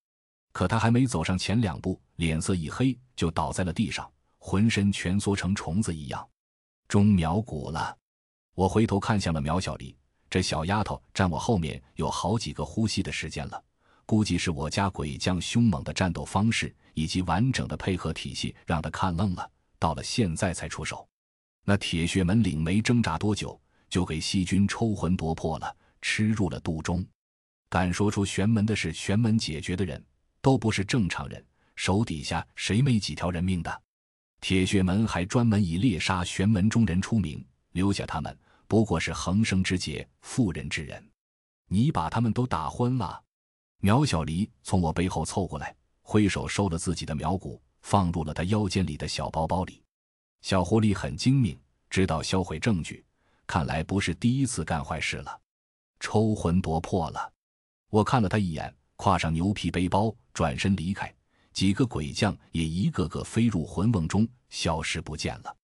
可他还没走上前两步，脸色一黑，就倒在了地上，浑身蜷缩成虫子一样，中苗骨了。我回头看向了苗小丽。这小丫头站我后面有好几个呼吸的时间了，估计是我家鬼将凶猛的战斗方式以及完整的配合体系让他看愣了，到了现在才出手。那铁血门领没挣扎多久，就给细菌抽魂夺魄了，吃入了肚中。敢说出玄门的事，玄门解决的人都不是正常人，手底下谁没几条人命的？铁血门还专门以猎杀玄门中人出名，留下他们。不过是横生之劫，妇人之仁。你把他们都打昏了。苗小离从我背后凑过来，挥手收了自己的苗骨，放入了他腰间里的小包包里。小狐狸很精明，知道销毁证据，看来不是第一次干坏事了。抽魂夺魄了。我看了他一眼，挎上牛皮背包，转身离开。几个鬼将也一个个飞入魂瓮中，消失不见了。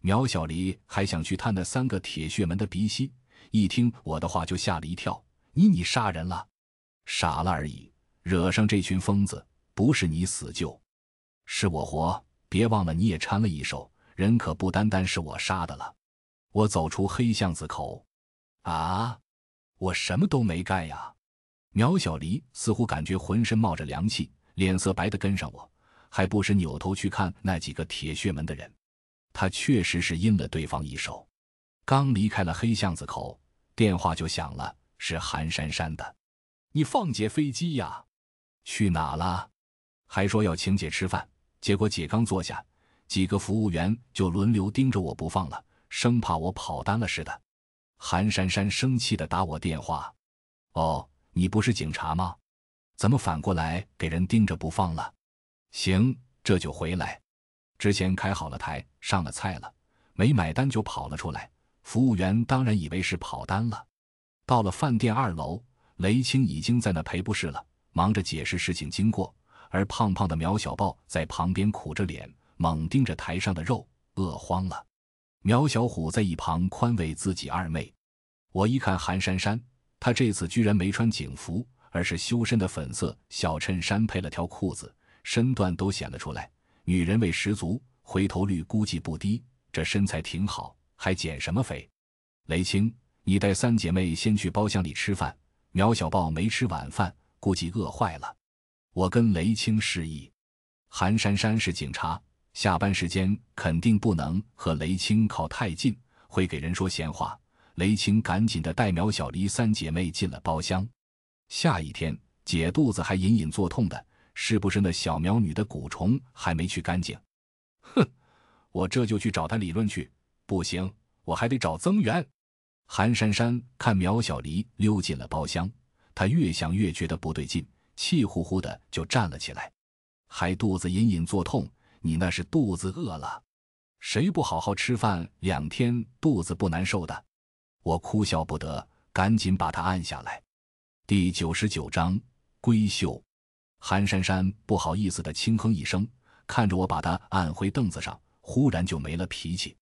苗小离还想去探那三个铁血门的鼻息，一听我的话就吓了一跳：“你你杀人了？傻了而已。惹上这群疯子，不是你死就，是我活。别忘了你也掺了一手，人可不单单是我杀的了。”我走出黑巷子口，啊，我什么都没干呀！苗小离似乎感觉浑身冒着凉气，脸色白的跟上我，还不时扭头去看那几个铁血门的人。他确实是阴了对方一手，刚离开了黑巷子口，电话就响了，是韩珊珊的。你放姐飞机呀？去哪了？还说要请姐吃饭，结果姐刚坐下，几个服务员就轮流盯着我不放了，生怕我跑单了似的。韩珊珊生气的打我电话：“哦，你不是警察吗？怎么反过来给人盯着不放了？行，这就回来。”之前开好了台，上了菜了，没买单就跑了出来。服务员当然以为是跑单了。到了饭店二楼，雷青已经在那陪不是了，忙着解释事情经过。而胖胖的苗小豹在旁边苦着脸，猛盯着台上的肉，饿慌了。苗小虎在一旁宽慰自己二妹。我一看韩珊珊，她这次居然没穿警服，而是修身的粉色小衬衫配了条裤子，身段都显了出来。女人味十足，回头率估计不低。这身材挺好，还减什么肥？雷青，你带三姐妹先去包厢里吃饭。苗小豹没吃晚饭，估计饿坏了。我跟雷青示意。韩珊珊是警察，下班时间肯定不能和雷青靠太近，会给人说闲话。雷青赶紧的带苗小黎三姐妹进了包厢。下一天，姐肚子还隐隐作痛的。是不是那小苗女的蛊虫还没去干净？哼，我这就去找她理论去。不行，我还得找增援。韩珊珊看苗小黎溜进了包厢，她越想越觉得不对劲，气呼呼的就站了起来，还肚子隐隐作痛。你那是肚子饿了？谁不好好吃饭两天肚子不难受的？我哭笑不得，赶紧把他按下来。第九十九章闺秀。韩珊珊不好意思的轻哼一声，看着我把她按回凳子上，忽然就没了脾气。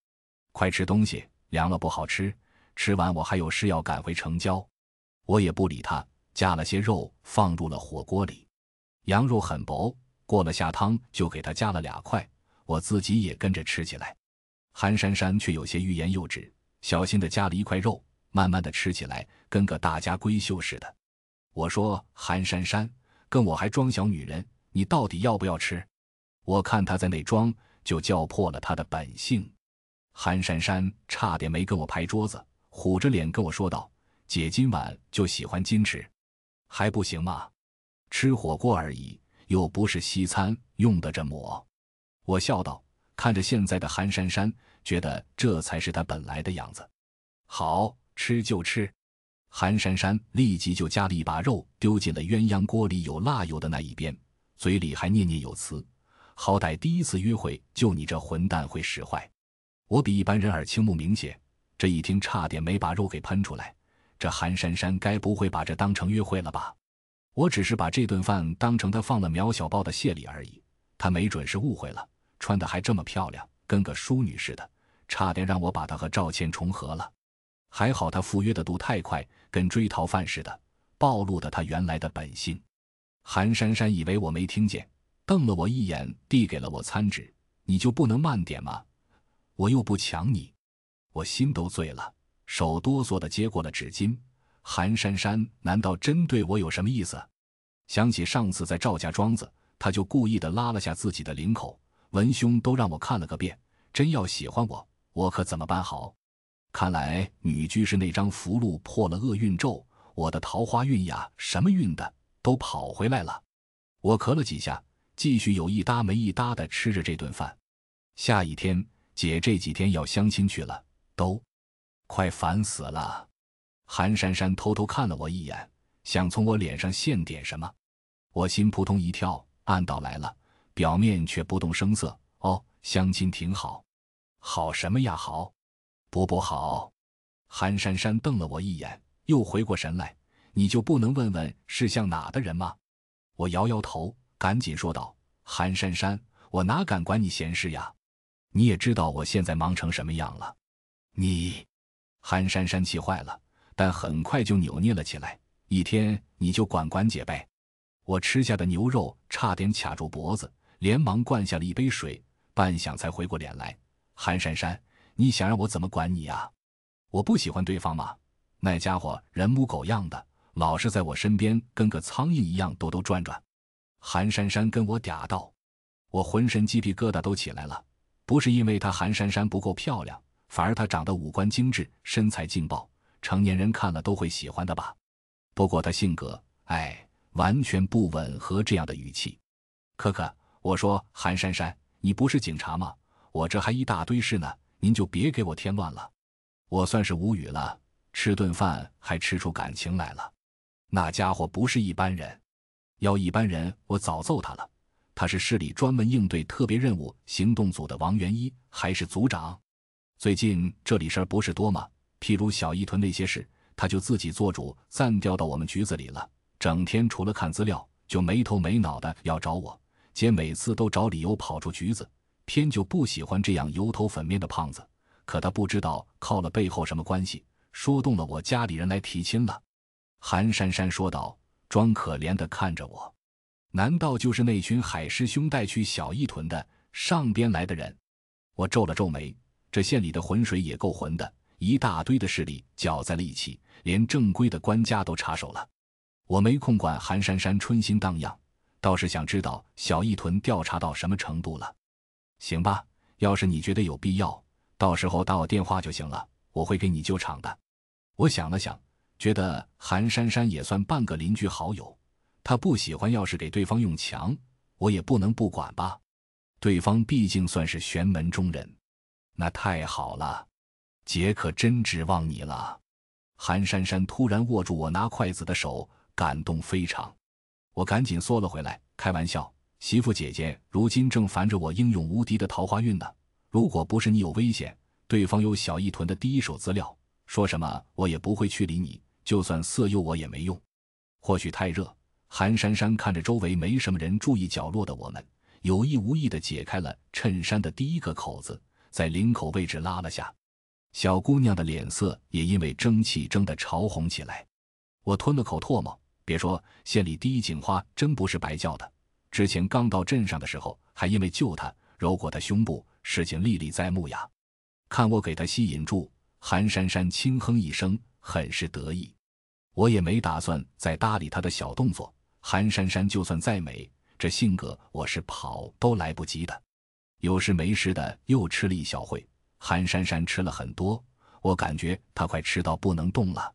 快吃东西，凉了不好吃，吃完我还有事要赶回城郊。我也不理他，夹了些肉放入了火锅里。羊肉很薄，过了下汤就给他夹了俩块，我自己也跟着吃起来。韩珊珊却有些欲言又止，小心的夹了一块肉，慢慢的吃起来，跟个大家闺秀似的。我说：“韩珊珊，跟我还装小女人，你到底要不要吃？”我看她在那装，就叫破了她的本性。韩珊珊差点没跟我拍桌子，虎着脸跟我说道：“姐今晚就喜欢矜持，还不行吗？吃火锅而已，又不是西餐，用得着抹。”我笑道。看着现在的韩珊珊，觉得这才是他本来的样子。好吃就吃，韩珊珊立即就夹了一把肉丢进了鸳鸯锅里有辣油的那一边，嘴里还念念有词：“好歹第一次约会就你这混蛋会使坏。”我比一般人耳清目明些，这一听差点没把肉给喷出来。这韩珊珊该不会把这当成约会了吧？我只是把这顿饭当成他放了苗小包的谢礼而已，她没准是误会了。穿的还这么漂亮，跟个淑女似的，差点让我把他和赵倩重合了。还好他赴约的度太快，跟追逃犯似的，暴露了他原来的本性。韩珊珊以为我没听见，瞪了我一眼，递给了我餐纸。你就不能慢点吗？我又不抢你。我心都醉了，手哆嗦的接过了纸巾。韩珊珊难道真对我有什么意思？想起上次在赵家庄子，她就故意的拉了下自己的领口。文兄都让我看了个遍，真要喜欢我，我可怎么办好？看来女居士那张符箓破了厄运咒，我的桃花运呀，什么运的都跑回来了。我咳了几下，继续有一搭没一搭的吃着这顿饭。下一天，姐这几天要相亲去了，都快烦死了。韩珊珊偷偷看了我一眼，想从我脸上现点什么，我心扑通一跳，暗道来了。表面却不动声色。哦，相亲挺好，好什么呀？好，不不好。韩珊珊瞪了我一眼，又回过神来。你就不能问问是像哪的人吗？我摇摇头，赶紧说道：“韩珊珊，我哪敢管你闲事呀？你也知道我现在忙成什么样了。”你，韩珊珊气坏了，但很快就扭捏了起来。一天你就管管姐呗。我吃下的牛肉差点卡住脖子。连忙灌下了一杯水，半晌才回过脸来。韩珊珊，你想让我怎么管你呀？我不喜欢对方吗？那家伙人模狗样的，老是在我身边跟个苍蝇一样兜兜转转。韩珊珊跟我嗲道，我浑身鸡皮疙瘩都起来了。不是因为她韩珊珊不够漂亮，反而她长得五官精致，身材劲爆，成年人看了都会喜欢的吧？不过她性格，哎，完全不吻合这样的语气。可可。我说：“韩珊珊，你不是警察吗？我这还一大堆事呢，您就别给我添乱了。”我算是无语了，吃顿饭还吃出感情来了。那家伙不是一般人，要一般人我早揍他了。他是市里专门应对特别任务行动组的王元一，还是组长。最近这里事儿不是多吗？譬如小义屯那些事，他就自己做主，暂调到我们局子里了。整天除了看资料，就没头没脑的要找我。姐每次都找理由跑出局子，偏就不喜欢这样油头粉面的胖子。可他不知道靠了背后什么关系，说动了我家里人来提亲了。韩珊珊说道，装可怜的看着我。难道就是那群海师兄带去小义屯的上边来的人？我皱了皱眉。这县里的浑水也够浑的，一大堆的势力搅在了一起，连正规的官家都插手了。我没空管韩珊珊春心荡漾。倒是想知道小义屯调查到什么程度了，行吧？要是你觉得有必要，到时候打我电话就行了，我会给你救场的。我想了想，觉得韩珊珊也算半个邻居好友，她不喜欢，要是给对方用强，我也不能不管吧。对方毕竟算是玄门中人，那太好了，姐可真指望你了。韩珊珊突然握住我拿筷子的手，感动非常。我赶紧缩了回来，开玩笑，媳妇姐姐如今正烦着我英勇无敌的桃花运呢。如果不是你有危险，对方有小义屯的第一手资料，说什么我也不会去理你。就算色诱我也没用。或许太热，韩珊珊看着周围没什么人注意角落的我们，有意无意地解开了衬衫的第一个口子，在领口位置拉了下。小姑娘的脸色也因为争气争得潮红起来。我吞了口唾沫，别说县里第一警花真不是白叫的。之前刚到镇上的时候，还因为救她揉过她胸部，事情历历在目呀。看我给她吸引住，韩珊珊轻哼一声，很是得意。我也没打算再搭理她的小动作。韩珊珊就算再美，这性格我是跑都来不及的。有事没事的又吃了一小会，韩珊珊吃了很多，我感觉她快吃到不能动了。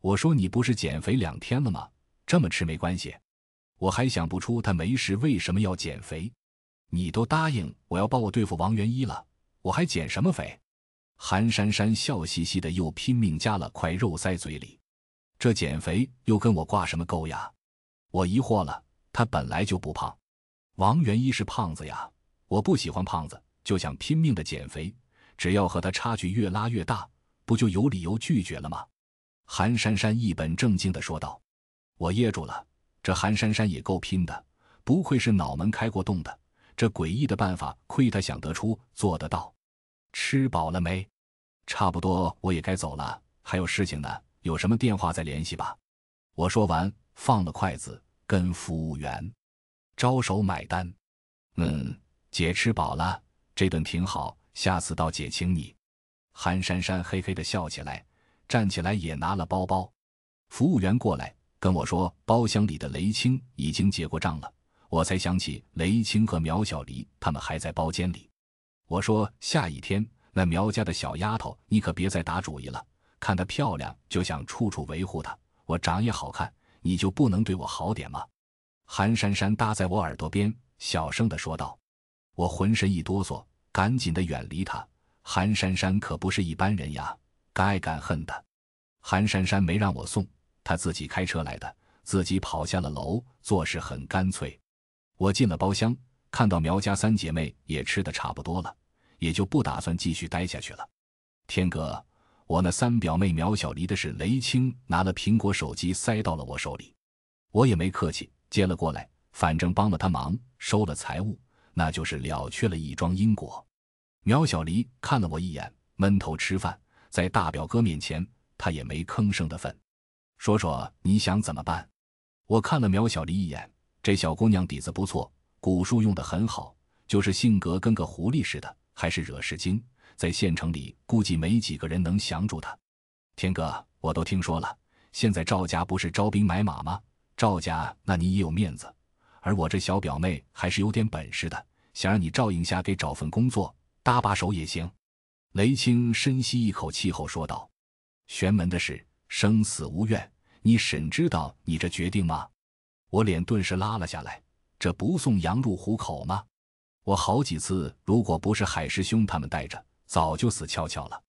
我说你不是减肥两天了吗？这么吃没关系。我还想不出他没事为什么要减肥。你都答应我要帮我对付王元一了，我还减什么肥？韩珊珊笑嘻嘻的又拼命夹了块肉塞嘴里。这减肥又跟我挂什么钩呀？我疑惑了。他本来就不胖，王元一是胖子呀。我不喜欢胖子，就想拼命的减肥。只要和他差距越拉越大，不就有理由拒绝了吗？韩珊珊一本正经的说道。我噎住了。这韩珊珊也够拼的，不愧是脑门开过洞的。这诡异的办法，亏他想得出，做得到。吃饱了没？差不多，我也该走了。还有事情呢，有什么电话再联系吧。我说完，放了筷子，跟服务员招手买单。嗯。姐吃饱了，这顿挺好，下次到姐请你。韩珊珊嘿嘿的笑起来，站起来也拿了包包。服务员过来跟我说，包厢里的雷青已经结过账了。我才想起雷青和苗小黎他们还在包间里。我说下一天那苗家的小丫头，你可别再打主意了。看她漂亮就想处处维护她，我长也好看，你就不能对我好点吗？韩珊珊搭在我耳朵边，小声的说道。我浑身一哆嗦，赶紧的远离他。韩珊珊可不是一般人呀，敢爱敢恨的。韩珊珊没让我送，他自己开车来的，自己跑下了楼，做事很干脆。我进了包厢，看到苗家三姐妹也吃的差不多了，也就不打算继续待下去了。天哥，我那三表妹苗小黎的是雷青拿了苹果手机塞到了我手里，我也没客气，接了过来，反正帮了他忙，收了财物。那就是了却了一桩因果。苗小黎看了我一眼，闷头吃饭。在大表哥面前，他也没吭声的份。说说你想怎么办？我看了苗小丽一眼，这小姑娘底子不错，蛊术用的很好，就是性格跟个狐狸似的，还是惹事精。在县城里，估计没几个人能降住她。天哥，我都听说了，现在赵家不是招兵买马吗？赵家，那你也有面子。而我这小表妹还是有点本事的，想让你照应下，给找份工作，搭把手也行。雷青深吸一口气后说道：“玄门的事，生死无怨，你沈知道你这决定吗？”我脸顿时拉了下来，这不送羊入虎口吗？我好几次，如果不是海师兄他们带着，早就死翘翘了。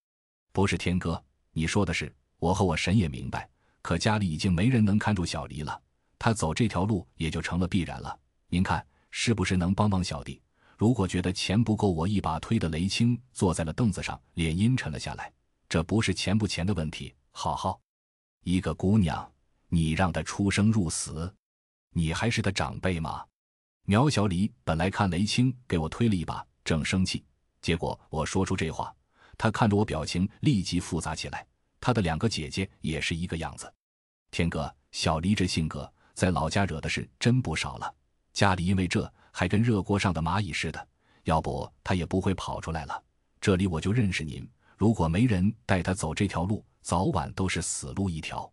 不是天哥，你说的是，我和我婶也明白，可家里已经没人能看住小黎了。他走这条路也就成了必然了。您看是不是能帮帮小弟？如果觉得钱不够，我一把推的雷青坐在了凳子上，脸阴沉了下来。这不是钱不钱的问题。好好，一个姑娘，你让她出生入死，你还是她长辈吗？苗小李本来看雷青给我推了一把，正生气，结果我说出这话，他看着我，表情立即复杂起来。他的两个姐姐也是一个样子。天哥，小黎这性格。在老家惹的事真不少了，家里因为这还跟热锅上的蚂蚁似的，要不他也不会跑出来了。这里我就认识您，如果没人带他走这条路，早晚都是死路一条。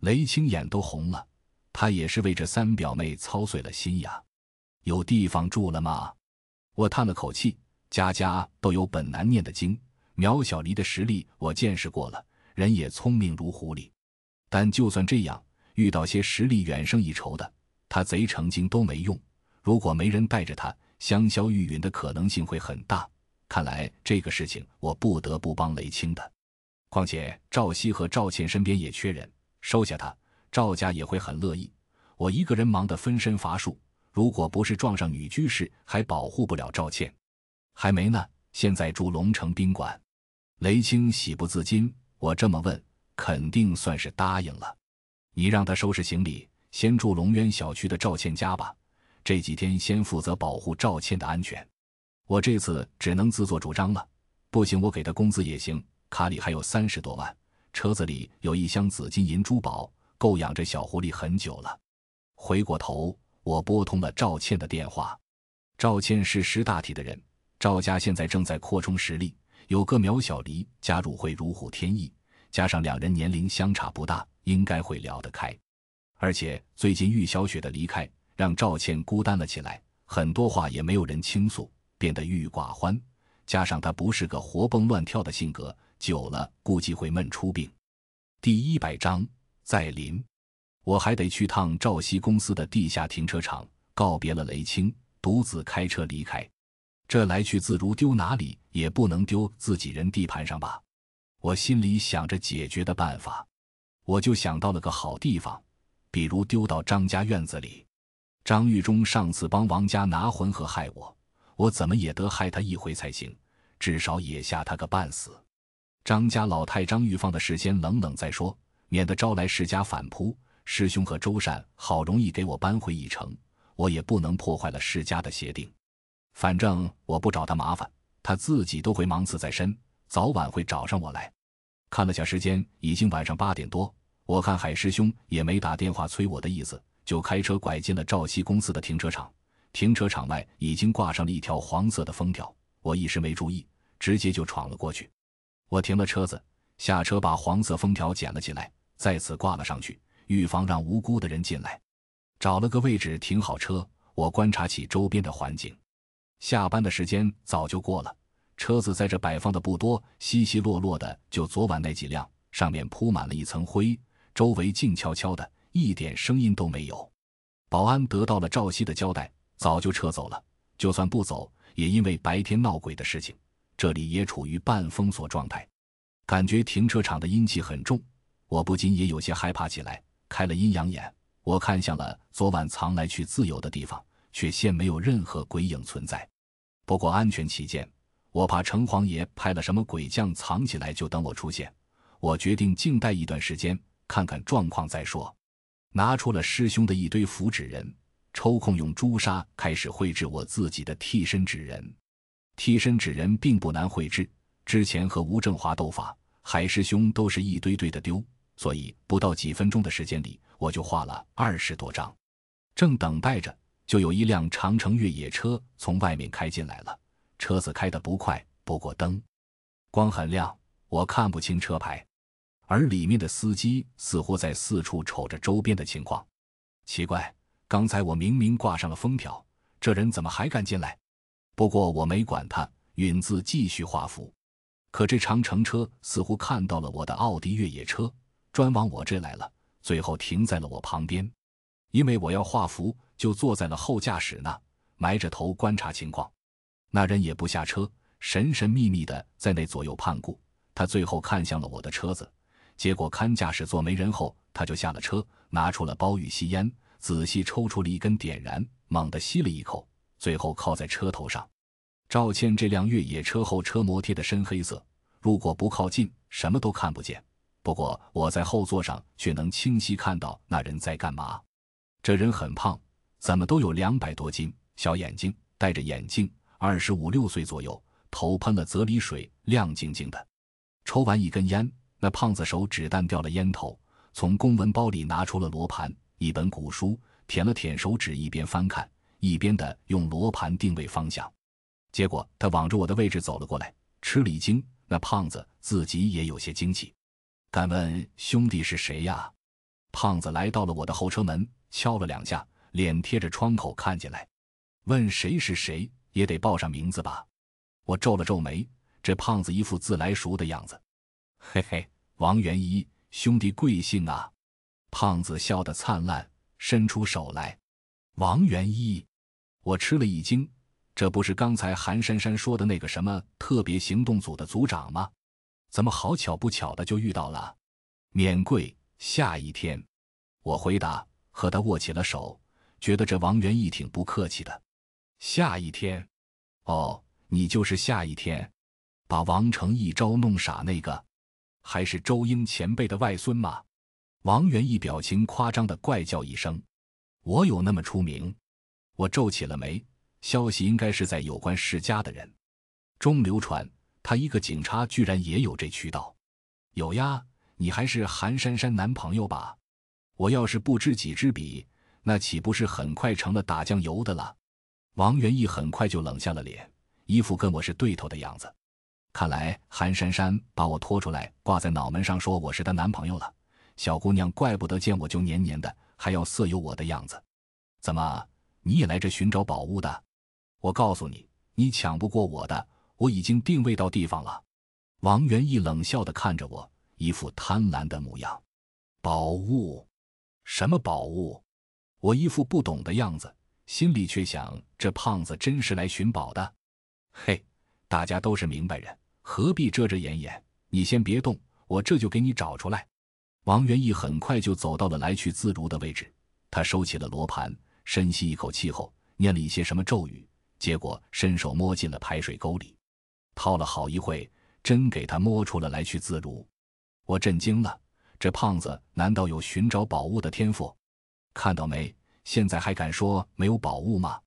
雷青眼都红了，他也是为这三表妹操碎了心呀。有地方住了吗？我叹了口气，家家都有本难念的经。苗小黎的实力我见识过了，人也聪明如狐狸，但就算这样。遇到些实力远胜一筹的，他贼成精都没用。如果没人带着他，香消玉殒的可能性会很大。看来这个事情我不得不帮雷青的。况且赵熙和赵倩身边也缺人，收下他，赵家也会很乐意。我一个人忙得分身乏术，如果不是撞上女居士，还保护不了赵倩。还没呢，现在住龙城宾馆。雷青喜不自禁，我这么问，肯定算是答应了。你让他收拾行李，先住龙渊小区的赵倩家吧。这几天先负责保护赵倩的安全。我这次只能自作主张了。不行，我给他工资也行，卡里还有三十多万，车子里有一箱紫金银珠宝，够养这小狐狸很久了。回过头，我拨通了赵倩的电话。赵倩是识大体的人，赵家现在正在扩充实力，有个苗小黎加入会如虎添翼，加上两人年龄相差不大，应该会聊得开。而且最近玉小雪的离开，让赵倩孤单了起来，很多话也没有人倾诉，变得郁郁寡欢。加上她不是个活蹦乱跳的性格，久了估计会闷出病。第一百章在临，我还得去趟赵熙公司的地下停车场，告别了雷青。独自开车离开，这来去自如，丢哪里也不能丢自己人地盘上吧？我心里想着解决的办法，我就想到了个好地方，比如丢到张家院子里。张玉忠上次帮王家拿魂盒害我，我怎么也得害他一回才行，至少也吓他个半死。张家老太张玉芳的事先冷冷再说，免得招来世家反扑。师兄和周善好容易给我扳回一城。我也不能破坏了世家的协定，反正我不找他麻烦，他自己都会芒刺在身，早晚会找上我来。看了下时间，已经晚上八点多。我看海师兄也没打电话催我的意思，就开车拐进了赵熙公司的停车场。停车场外已经挂上了一条黄色的封条，我一时没注意，直接就闯了过去。我停了车子，下车把黄色封条捡了起来，再次挂了上去，预防让无辜的人进来。找了个位置停好车，我观察起周边的环境。下班的时间早就过了，车子在这摆放的不多，稀稀落落的就昨晚那几辆，上面铺满了一层灰，周围静悄悄的，一点声音都没有。保安得到了赵熙的交代，早就撤走了。就算不走，也因为白天闹鬼的事情，这里也处于半封锁状态。感觉停车场的阴气很重，我不禁也有些害怕起来，开了阴阳眼。我看向了昨晚藏来去自由的地方，却现没有任何鬼影存在。不过安全起见，我怕城隍爷派了什么鬼将藏起来，就等我出现。我决定静待一段时间，看看状况再说。拿出了师兄的一堆符纸人，抽空用朱砂开始绘制我自己的替身纸人。替身纸人并不难绘制，之前和吴正华斗法，海师兄都是一堆堆的丢。所以不到几分钟的时间里，我就画了二十多张。正等待着，就有一辆长城越野车从外面开进来了。车子开得不快，不过灯光很亮，我看不清车牌。而里面的司机似乎在四处瞅着周边的情况。奇怪，刚才我明明挂上了封条，这人怎么还敢进来？不过我没管他，允字继续画符。可这长城车似乎看到了我的奥迪越野车。专往我这来了，最后停在了我旁边，因为我要画符，就坐在了后驾驶那，埋着头观察情况。那人也不下车，神神秘秘的在那左右盼顾。他最后看向了我的车子，结果看驾驶座没人后，他就下了车，拿出了包玉吸烟，仔细抽出了一根点燃，猛地吸了一口，最后靠在车头上。赵倩这辆越野车后车膜贴的深黑色，如果不靠近，什么都看不见。不过我在后座上却能清晰看到那人在干嘛。这人很胖，怎么都有两百多斤，小眼睛，戴着眼镜，二十五六岁左右，头喷了啫喱水，亮晶晶的。抽完一根烟，那胖子手指淡掉了烟头，从公文包里拿出了罗盘，一本古书，舔了舔手指，一边翻看，一边的用罗盘定位方向。结果他往着我的位置走了过来，吃了一惊。那胖子自己也有些惊奇。敢问兄弟是谁呀？胖子来到了我的后车门，敲了两下，脸贴着窗口看进来，问谁是谁，也得报上名字吧。我皱了皱眉，这胖子一副自来熟的样子。嘿嘿，王元一兄弟贵姓啊？胖子笑得灿烂，伸出手来。王元一，我吃了一惊，这不是刚才韩珊珊说的那个什么特别行动组的组长吗？怎么好巧不巧的就遇到了？免贵，下一天，我回答，和他握起了手，觉得这王元义挺不客气的。下一天，哦，你就是下一天，把王成一招弄傻那个，还是周英前辈的外孙吗？王元义表情夸张的怪叫一声：“我有那么出名？”我皱起了眉，消息应该是在有关世家的人中流传。他一个警察居然也有这渠道？有呀，你还是韩珊珊男朋友吧？我要是不知己知彼，那岂不是很快成了打酱油的了？王元义很快就冷下了脸，一副跟我是对头的样子。看来韩珊珊把我拖出来挂在脑门上，说我是她男朋友了。小姑娘怪不得见我就黏黏的，还要色诱我的样子。怎么，你也来这寻找宝物的？我告诉你，你抢不过我的，我已经定位到地方了。王元义冷笑的看着我，一副贪婪的模样。宝物？什么宝物？我一副不懂的样子，心里却想：这胖子真是来寻宝的。嘿，大家都是明白人。何必遮遮掩掩？你先别动，我这就给你找出来。王元义很快就走到了来去自如的位置，他收起了罗盘，深吸一口气后，念了一些什么咒语，结果伸手摸进了排水沟里，掏了好一会，真给他摸出了来去自如。我震惊了，这胖子难道有寻找宝物的天赋？看到没？现在还敢说没有宝物吗？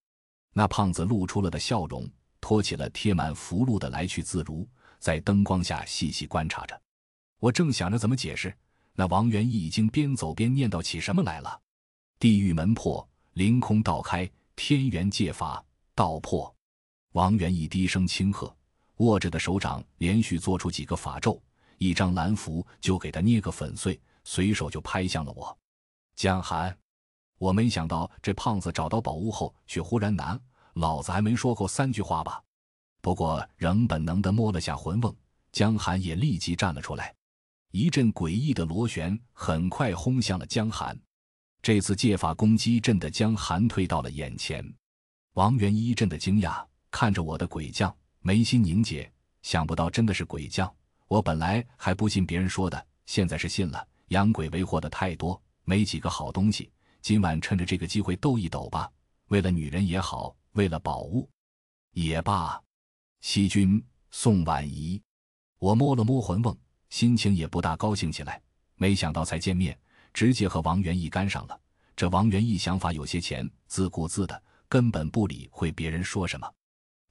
那胖子露出了的笑容，托起了贴满符箓的来去自如。在灯光下细细观察着，我正想着怎么解释，那王元义已经边走边念叨起什么来了：“地狱门破，凌空道开，天元戒法道破。”王元义低声轻喝，握着的手掌连续做出几个法咒，一张蓝符就给他捏个粉碎，随手就拍向了我。江寒，我没想到这胖子找到宝物后却忽然难，老子还没说够三句话吧？不过，仍本能地摸了下魂瓮，江寒也立即站了出来。一阵诡异的螺旋很快轰向了江寒。这次借法攻击震得将寒退到了眼前。王元一阵的惊讶，看着我的鬼将，眉心凝结。想不到真的是鬼将，我本来还不信别人说的，现在是信了。养鬼为祸的太多，没几个好东西。今晚趁着这个机会斗一斗吧，为了女人也好，为了宝物也罢。西君宋婉仪，我摸了摸魂瓮，心情也不大高兴起来。没想到才见面，直接和王元义干上了。这王元义想法有些前，自顾自的，根本不理会别人说什么。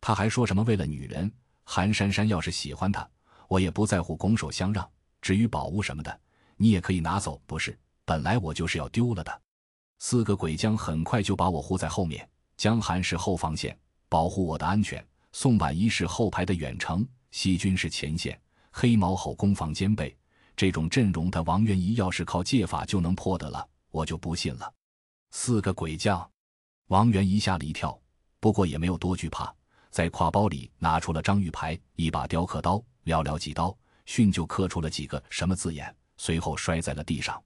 他还说什么为了女人，韩珊珊要是喜欢他，我也不在乎拱手相让。至于宝物什么的，你也可以拿走。不是，本来我就是要丢了的。四个鬼将很快就把我护在后面，江寒是后防线，保护我的安全。宋婉一是后排的远程，西军是前线，黑毛吼攻防兼备。这种阵容的王元仪要是靠借法就能破的了，我就不信了。四个鬼将，王元仪吓了一跳，不过也没有多惧怕，在挎包里拿出了张玉牌，一把雕刻刀，寥寥几刀，迅就刻出了几个什么字眼，随后摔在了地上，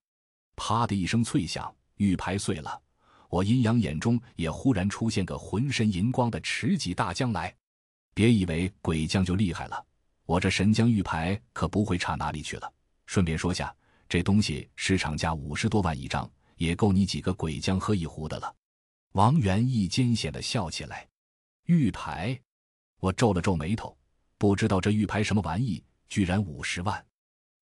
啪的一声脆响，玉牌碎了。我阴阳眼中也忽然出现个浑身银光的持戟大将来。别以为鬼将就厉害了，我这神将玉牌可不会差哪里去了。顺便说下，这东西市场价五十多万一张，也够你几个鬼将喝一壶的了。王元义艰险的笑起来。玉牌，我皱了皱眉头，不知道这玉牌什么玩意，居然五十万。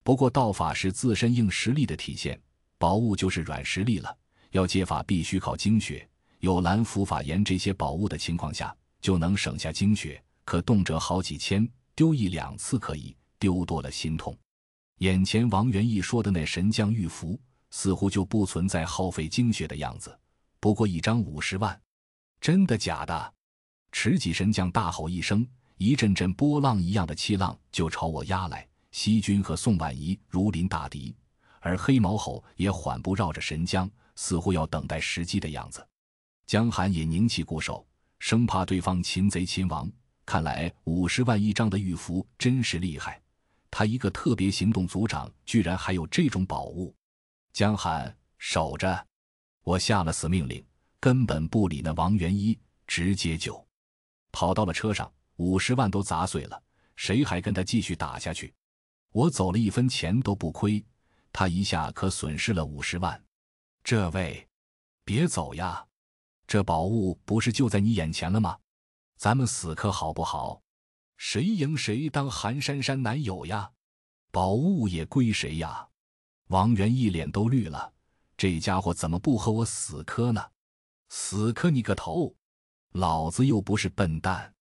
不过道法是自身硬实力的体现，宝物就是软实力了。要接法必须靠精血，有蓝符法言这些宝物的情况下，就能省下精血。可动辄好几千，丢一两次可以，丢多了心痛。眼前王元义说的那神将玉符，似乎就不存在耗费精血的样子。不过一张五十万，真的假的？持戟神将大吼一声，一阵阵波浪一样的气浪就朝我压来。西军和宋婉仪如临大敌，而黑毛吼也缓步绕着神将，似乎要等待时机的样子。江寒也凝气固守，生怕对方擒贼擒王。看来五十万一张的玉符真是厉害，他一个特别行动组长居然还有这种宝物。江寒守着，我下了死命令，根本不理那王元一，直接就跑到了车上。五十万都砸碎了，谁还跟他继续打下去？我走了一分钱都不亏，他一下可损失了五十万。这位，别走呀，这宝物不是就在你眼前了吗？咱们死磕好不好？谁赢谁当韩珊珊男友呀？宝物也归谁呀？王源一脸都绿了，这家伙怎么不和我死磕呢？死磕你个头！老子又不是笨蛋！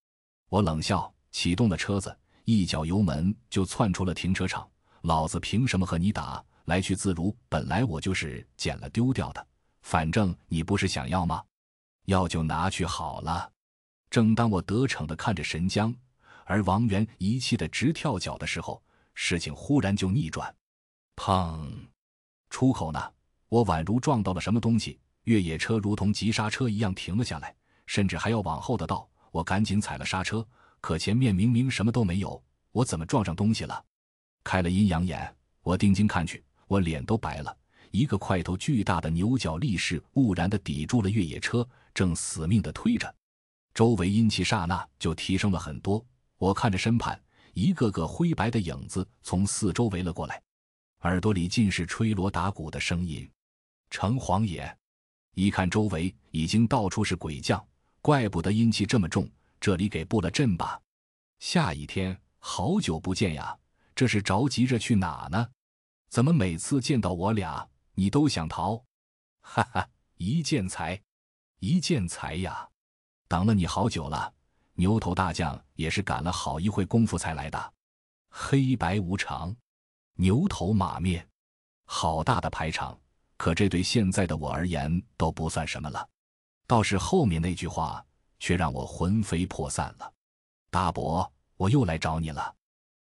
我冷笑，启动了车子，一脚油门就窜出了停车场。老子凭什么和你打？来去自如，本来我就是捡了丢掉的，反正你不是想要吗？要就拿去好了。正当我得逞的看着神江，而王源遗弃的直跳脚的时候，事情忽然就逆转。砰！出口呢，我宛如撞到了什么东西，越野车如同急刹车一样停了下来，甚至还要往后的倒。我赶紧踩了刹车，可前面明明什么都没有，我怎么撞上东西了？开了阴阳眼，我定睛看去，我脸都白了。一个块头巨大的牛角力士兀然地抵住了越野车，正死命地推着。周围阴气刹那就提升了很多。我看着身畔，一个个灰白的影子从四周围了过来，耳朵里尽是吹锣打鼓的声音。城隍爷，一看周围已经到处是鬼将，怪不得阴气这么重。这里给布了阵吧。下一天，好久不见呀，这是着急着去哪呢？怎么每次见到我俩，你都想逃？哈哈，一见财，一见财呀！等了你好久了，牛头大将也是赶了好一会功夫才来的。黑白无常，牛头马面，好大的排场，可这对现在的我而言都不算什么了。倒是后面那句话，却让我魂飞魄散了。大伯，我又来找你了。